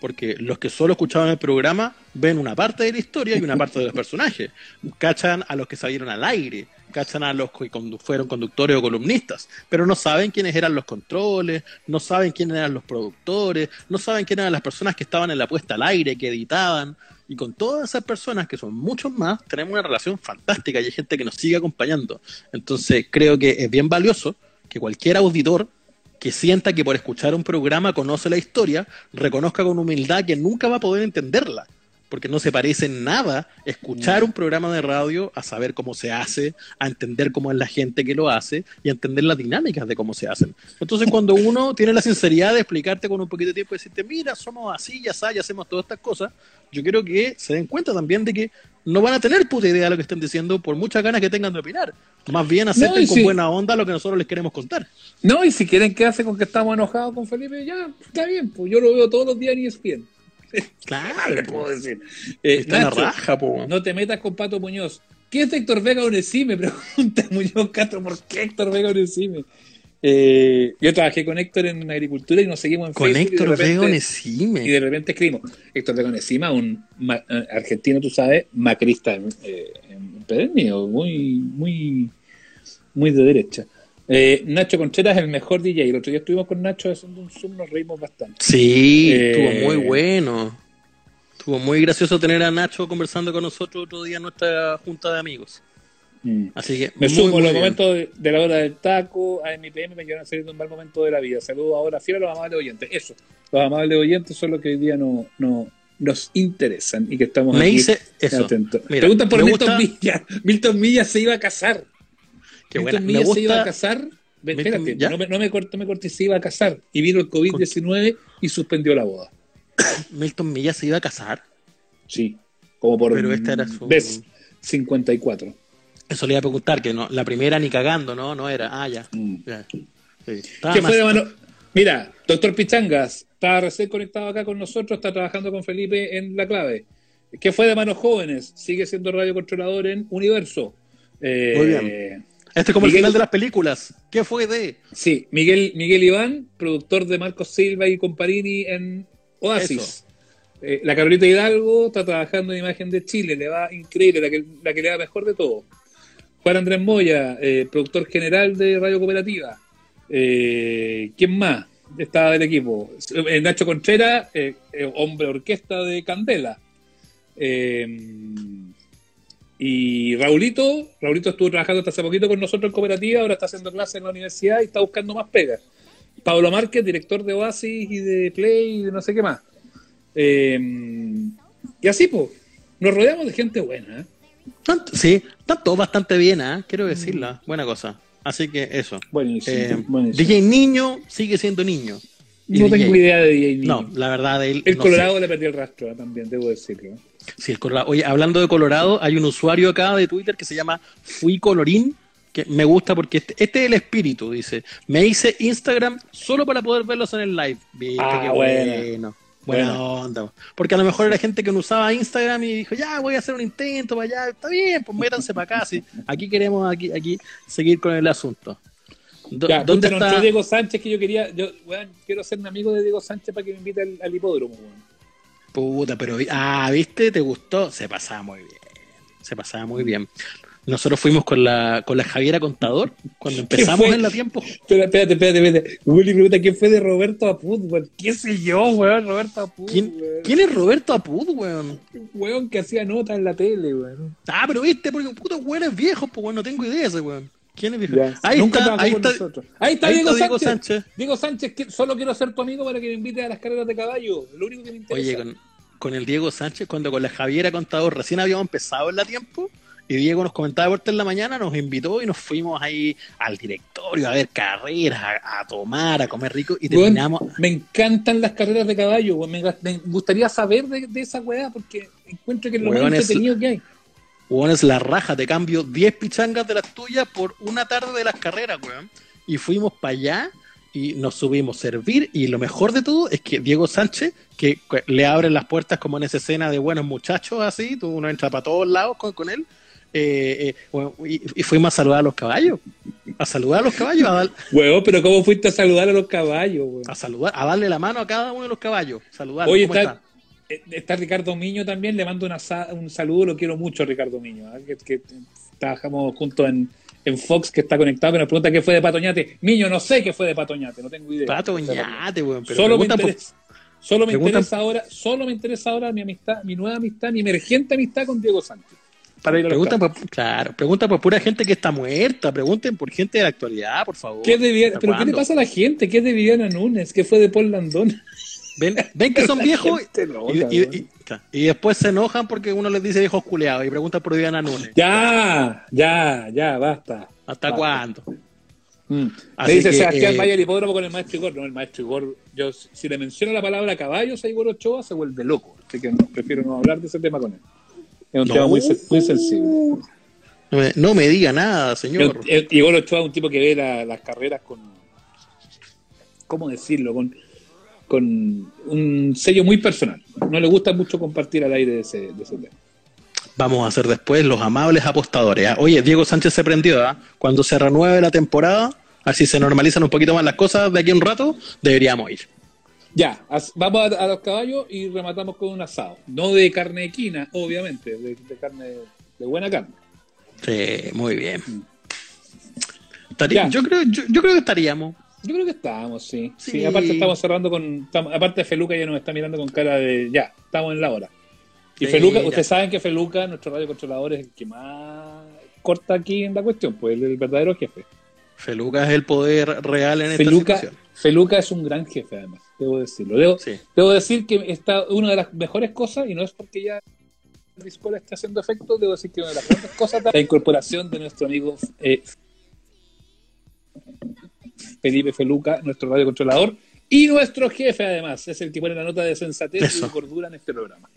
Porque los que solo escuchaban el programa ven una parte de la historia y una parte de los personajes. Cachan a los que salieron al aire, cachan a los que fueron conductores o columnistas, pero no saben quiénes eran los controles, no saben quiénes eran los productores, no saben quiénes eran las personas que estaban en la puesta al aire, que editaban. Y con todas esas personas, que son muchos más, tenemos una relación fantástica y hay gente que nos sigue acompañando. Entonces creo que es bien valioso que cualquier auditor que sienta que por escuchar un programa conoce la historia, reconozca con humildad que nunca va a poder entenderla, porque no se parece en nada escuchar un programa de radio a saber cómo se hace, a entender cómo es la gente que lo hace y a entender las dinámicas de cómo se hacen. Entonces, cuando uno tiene la sinceridad de explicarte con un poquito de tiempo y decirte, mira, somos así, ya sabes, y hacemos todas estas cosas, yo quiero que se den cuenta también de que no van a tener puta idea de lo que estén diciendo por muchas ganas que tengan de opinar. Más bien acepten No, y con buena onda lo que nosotros les queremos contar. No, y si quieren quedarse con que estamos enojados con Felipe, ya, está bien, pues yo lo veo todos los días en ESPN. Claro, le puedo decir? Eh, Está raja, po. no te metas con Pato Muñoz. ¿Qué es Héctor Vega Onesi? Me pregunta Muñoz Castro, ¿por qué Héctor Vega Onesime? Eh, yo trabajé con Héctor en agricultura y nos seguimos en Con Facebook y Héctor Vega Y Onesime. de repente escribimos, Héctor Vega Onesima, un ma- eh, argentino, tú sabes, macrista en, eh, en empedernido, muy, muy, muy de derecha. Eh, Nacho Contreras es el mejor DJ. El otro día estuvimos con Nacho haciendo un Zoom, nos reímos bastante. Sí, Eh, estuvo muy bueno. Estuvo muy gracioso tener a Nacho conversando con nosotros otro día en nuestra junta de amigos. Mm. Así que Me muy, sumo muy los bien. momentos de, de la hora del taco, a MPM me quedaron saliendo un mal momento de la vida. Saludos ahora fiel a los amables oyentes. Eso, los amables oyentes son los que hoy día no, no nos interesan y que estamos Me aquí hice eso. atentos. Mira, Preguntan por Milton gusta-. Milton Villa se iba a casar. Qué Milton buena. Me se iba a casar. Espérate, ¿ya? no me, no me corté, me corté, se iba a casar. Y vino el COVID-19 y suspendió la boda. Milton Milla se iba a casar. Sí, como por Pero esta era su- vez 54. Eso le iba a preguntar, que no, la primera ni cagando, ¿no? No era. Ah, ya. Mm. ya. Sí. ¿Qué más- fue de mano? Mira, doctor Pichangas, está recién conectado acá con nosotros, está trabajando con Felipe en la clave. ¿Qué fue de manos jóvenes? Sigue siendo radiocontrolador en Universo. Eh, Muy bien. Este es como Miguel- el final de las películas. ¿Qué fue de? Sí, Miguel, Miguel Iván, productor de Marcos Silva y Comparini en Oasis. Eh, la Carolita Hidalgo está trabajando en Imagen de Chile, le va increíble, la que, la que le va mejor de todo. Juan Andrés Moya, eh, productor general de Radio Cooperativa. Eh, ¿Quién más estaba del equipo? Nacho Contreras, hombre orquesta de Candela. Eh, y Raulito, Raulito estuvo trabajando hasta hace poquito con nosotros en cooperativa, ahora está haciendo clases en la universidad y está buscando más pegas. Pablo Márquez, director de Oasis y de Play y de no sé qué más. Eh, y así, pues, nos rodeamos de gente buena. ¿eh? Tanto- sí, está todo bastante bien, ¿ah? Quiero decirla. Buena cosa. Así que eso. Buenísimo. Eh, buenísimo. DJ Niño sigue siendo niño. No DJ tengo idea de DJ Niño. No, la verdad él. El no Colorado le perdió el rastro ¿eh? también, debo decirlo. Sí, el Colorado. Oye, hablando de Colorado, hay un usuario acá de Twitter que se llama Fui Colorín, que me gusta porque este, este es el espíritu, dice. Me hice Instagram solo para poder verlos en el live. Viste, Ah, qué bueno. Buena onda. Porque a lo mejor era gente que no usaba Instagram y dijo, ya, voy a hacer un intento para allá. Está bien, pues métanse para acá. sí. Aquí queremos aquí, aquí seguir con el asunto. Do- Ya, ¿Dónde está? Diego Sánchez que yo quería, yo, quiero hacerme amigo de Diego Sánchez para que me invite al, al hipódromo. Puta, pero ah, ¿viste? ¿Te gustó? Se pasaba muy bien. Se pasaba muy bien. Nosotros fuimos con la, con la Javiera Contador cuando empezamos en la tiempo. Espera, espérate, espérate, espérate. Willy pregunta quién fue de Roberto Apud, weón. ¿Qué sé yo, weón? Roberto Apud, ¿Quién, weón. ¿Quién es Roberto Apud, weón? Weón que hacía notas en la tele, weón. Ah, pero viste, porque puto weón es viejo, pues weón, no tengo idea de ese weón. ¿Quién es viejo? Ya. Ahí Nunca está, trabajó ahí con está, nosotros. Ahí está ahí Diego, está Diego Sánchez. Sánchez. Diego Sánchez, que solo quiero ser tu amigo para que me invite a las carreras de caballo. Lo único que me interesa. Oye, con, con el Diego Sánchez, cuando con la Javiera Contador recién habíamos empezado en la tiempo, y Diego nos comentaba de vuelta en la mañana, nos invitó y nos fuimos ahí al directorio a ver carreras, a, a tomar, a comer rico, y terminamos. me encantan las carreras de caballo. Me, me gustaría saber de, de esa weá porque encuentro que es lo Weón, más es- entretenido que hay. Weón, es la raja, te cambio 10 pichangas de las tuyas por una tarde de las carreras, weón. Y fuimos para allá y nos subimos a servir. Y lo mejor de todo es que Diego Sánchez, que le abren las puertas como en esa escena de buenos muchachos, así, tú uno entra para todos lados con, con él. eh, eh, bueno, y, y fuimos a saludar a los caballos. A saludar a los caballos, a, dar- Weón, pero ¿cómo fuiste a saludar a los caballos, weón? a saludar, a darle la mano a cada uno de los caballos. Saludar. Oye, ¿cómo está, está? Eh, está Ricardo Miño también, le mando una un saludo, lo quiero mucho, Ricardo Miño, ¿eh? que, que trabajamos juntos en, en Fox, que está conectado, pero nos pregunta qué fue de Patoñate. Miño, no sé qué fue de Patoñate, no tengo idea. Pato ñate, weón. Pero solo me preguntan por- interesa, solo me interesa ahora, solo me interesa ahora mi amistad, mi nueva amistad, mi emergente amistad con Diego Sánchez. Para Preguntan por, claro, preguntan por pura gente que está muerta, pregunten por gente de la actualidad, por favor. ¿Qué es de Viviana- ¿Hasta ¿Pero qué le pasa a la gente? ¿Qué es de Viviana Núñez? ¿Qué fue de Paul Landón? ¿Ven, ven que son viejos loca, y, y- weón. y- y después se enojan porque uno les dice viejos culeados y preguntan por Diana Núñez. Ya, ya, ya, basta. ¿Hasta Basta. cuándo? Mm. Así Me dice que, Sebastián eh, el hipódromo con el maestro Igor. No, el maestro Igor, yo si le menciono la palabra caballos a Igor Ochoa se vuelve loco. Así que no, prefiero no hablar de ese tema con él. Es un No. tema muy, sen- muy sensible. No me, no me diga nada, señor. El- el- Igor Ochoa es un tipo que ve la- las carreras con. ¿Cómo decirlo? Con, con un sello muy personal. No le gusta mucho compartir al aire de ese, de ese tema. Vamos a hacer después los amables apostadores. ¿ah? Oye, Diego Sánchez se prendió. ¿ah? Cuando se renueve la temporada, así se normalizan un poquito más las cosas de aquí a un rato, deberíamos ir. Ya, vamos a, a los caballos y rematamos con un asado. No de carne de quina, obviamente, de, de carne de buena carne. Sí, muy bien. Estaría- Ya. yo, creo, yo, yo creo que estaríamos. Yo creo que estamos, sí. sí. Sí. aparte estamos cerrando con... estamos- aparte Feluca ya nos está mirando con cara de... Ya, estamos en la hora. Y Sí, Feluca, ya. ustedes saben que Feluca, nuestro radio controlador, es el que más corta aquí en la cuestión, pues el, el verdadero jefe. Feluca es el poder real en esta Feluca, situación. Feluca es un gran jefe, además, debo decirlo. Debo, Sí. debo decir que está una de las mejores cosas, y no es porque ya Discola esté haciendo efecto, debo decir que una de las grandes cosas es la incorporación de nuestro amigo eh, Felipe Feluca, nuestro radio controlador, y nuestro jefe, además, es el que pone la nota de sensatez y de cordura en este programa.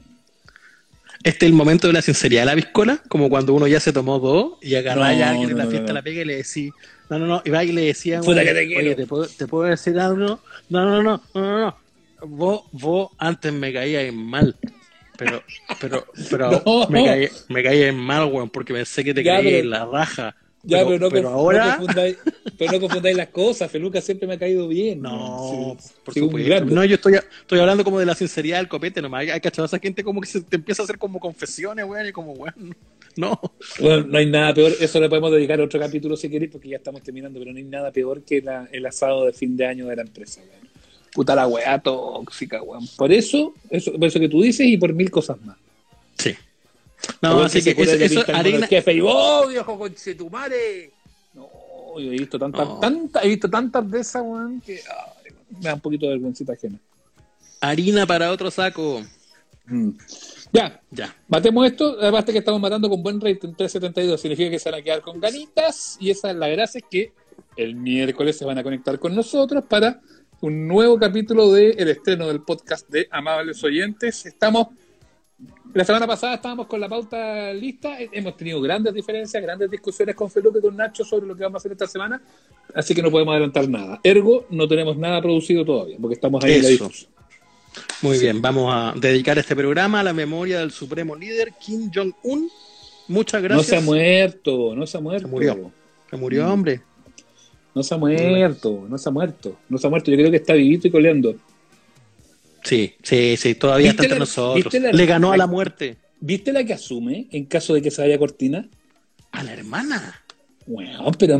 este es el momento de la sinceridad de la piscola, como cuando uno ya se tomó dos y agarra No, a alguien en no, la fiesta no. la pega y le decía, no, no, no, y va y le decía, Puta que te oye, ¿te puedo, ¿te puedo decir algo? No, no, no, no, no, no. Vos, vos antes me caías mal. Pero, pero, pero me, caí, me caí mal, weón, porque pensé que te Ya, caí pero- en la raja. Ya, pero, no, pero ahora, no confundáis, pero no confundáis las cosas. Feluca siempre me ha caído bien. no, Sí, por supuesto. No, yo estoy, estoy hablando como de la sinceridad del copete nomás. Hay, hay cachado a esa gente como que se te empieza a hacer como confesiones, weón, y como, weón, no. Bueno, no hay nada peor, eso le podemos dedicar a otro capítulo si queréis, porque ya estamos terminando, pero no hay nada peor que la- el asado de fin de año de la empresa, weón. Puta la weá tóxica, weón. Por eso, eso, por eso que tú dices y por mil cosas más. Sí. No, así que cura eso, eso del jefe y ¡oh, viejo conchetumare! No, yo he visto tantas, No. tantas, he visto tantas de esas, weón, que ay, me da un poquito de vergüencita ajena. harina para otro saco. Mm. Ya, Ya. Matemos esto, de que estamos matando con buen rate en 372, significa que se van a quedar con ganitas y esa es la gracia es que el miércoles se van a conectar con nosotros para un nuevo capítulo de el estreno del podcast de Amables Oyentes. Estamos, la semana pasada estábamos con la pauta lista, eh, hemos tenido grandes diferencias, grandes discusiones con Felipe y con Nacho sobre lo que vamos a hacer esta semana, así que no podemos adelantar nada. Ergo, no tenemos nada producido todavía, porque estamos ahí en la Eso. difusión. Muy bien, vamos a dedicar este programa a la memoria del supremo líder Kim Jong-un. Muchas No gracias. se ha muerto, no se ha muerto. Se murió. Se murió, Mm. hombre. No se ha muerto, no se ha muerto, no se ha muerto. Yo creo que está vivito y coleando. Sí, sí, sí, todavía está ¿Viste entre la- nosotros. la- Le ganó a la- muerte. ¿Viste la que asume en caso de que se vaya Cortina? A la hermana. Bueno, pero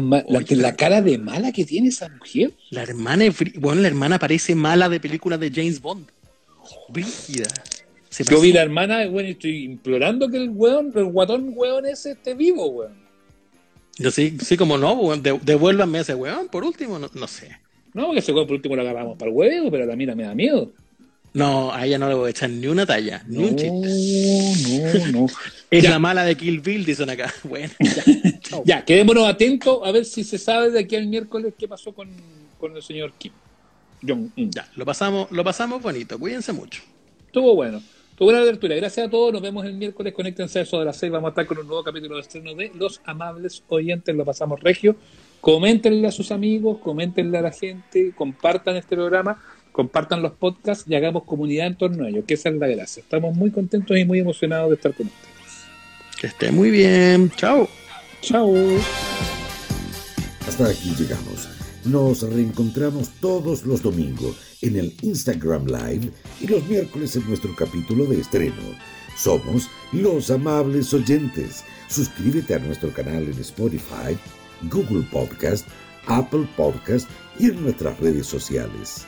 la, cara de mala que tiene esa mujer. La hermana, bueno, la hermana parece mala de películas de James Bond. Brígida. Se Yo pasó. vi la hermana, bueno, y estoy implorando que el weón, el guatón weón ese esté vivo, weón. Yo sí, sí, como no, weón, de- devuélvanme a ese weón, por último, no, no sé. No, que ese weón por último lo agarramos para el huevo, pero a la mira me da miedo. No, a ella no le voy a echar ni una talla, ni No, un chiste. no, no. Es Ya. la mala de Kill Bill, dicen acá. Bueno, ya. Ya, quedémonos atentos a ver si se sabe de aquí al miércoles qué pasó con, con el señor Kim. Jong-un. Ya, lo pasamos, lo pasamos bonito. Cuídense mucho. Estuvo bueno. Estuvo buena la lectura. Gracias a todos. Nos vemos el miércoles. Conéctense a eso de las 6. Vamos a estar con un nuevo capítulo de estreno de Los Amables Oyentes. Lo pasamos regio. Coméntenle a sus amigos, coméntenle a la gente, compartan este programa, compartan los podcasts y hagamos comunidad en torno a ello, que esa es la gracia. Estamos muy contentos y muy emocionados de estar con ustedes. Que esté muy bien. Chao. Chao. Hasta aquí llegamos. Nos reencontramos todos los domingos en el Instagram Live y los miércoles en nuestro capítulo de estreno. Somos los amables oyentes. Suscríbete a nuestro canal en Spotify, Google Podcast, Apple Podcast y en nuestras redes sociales.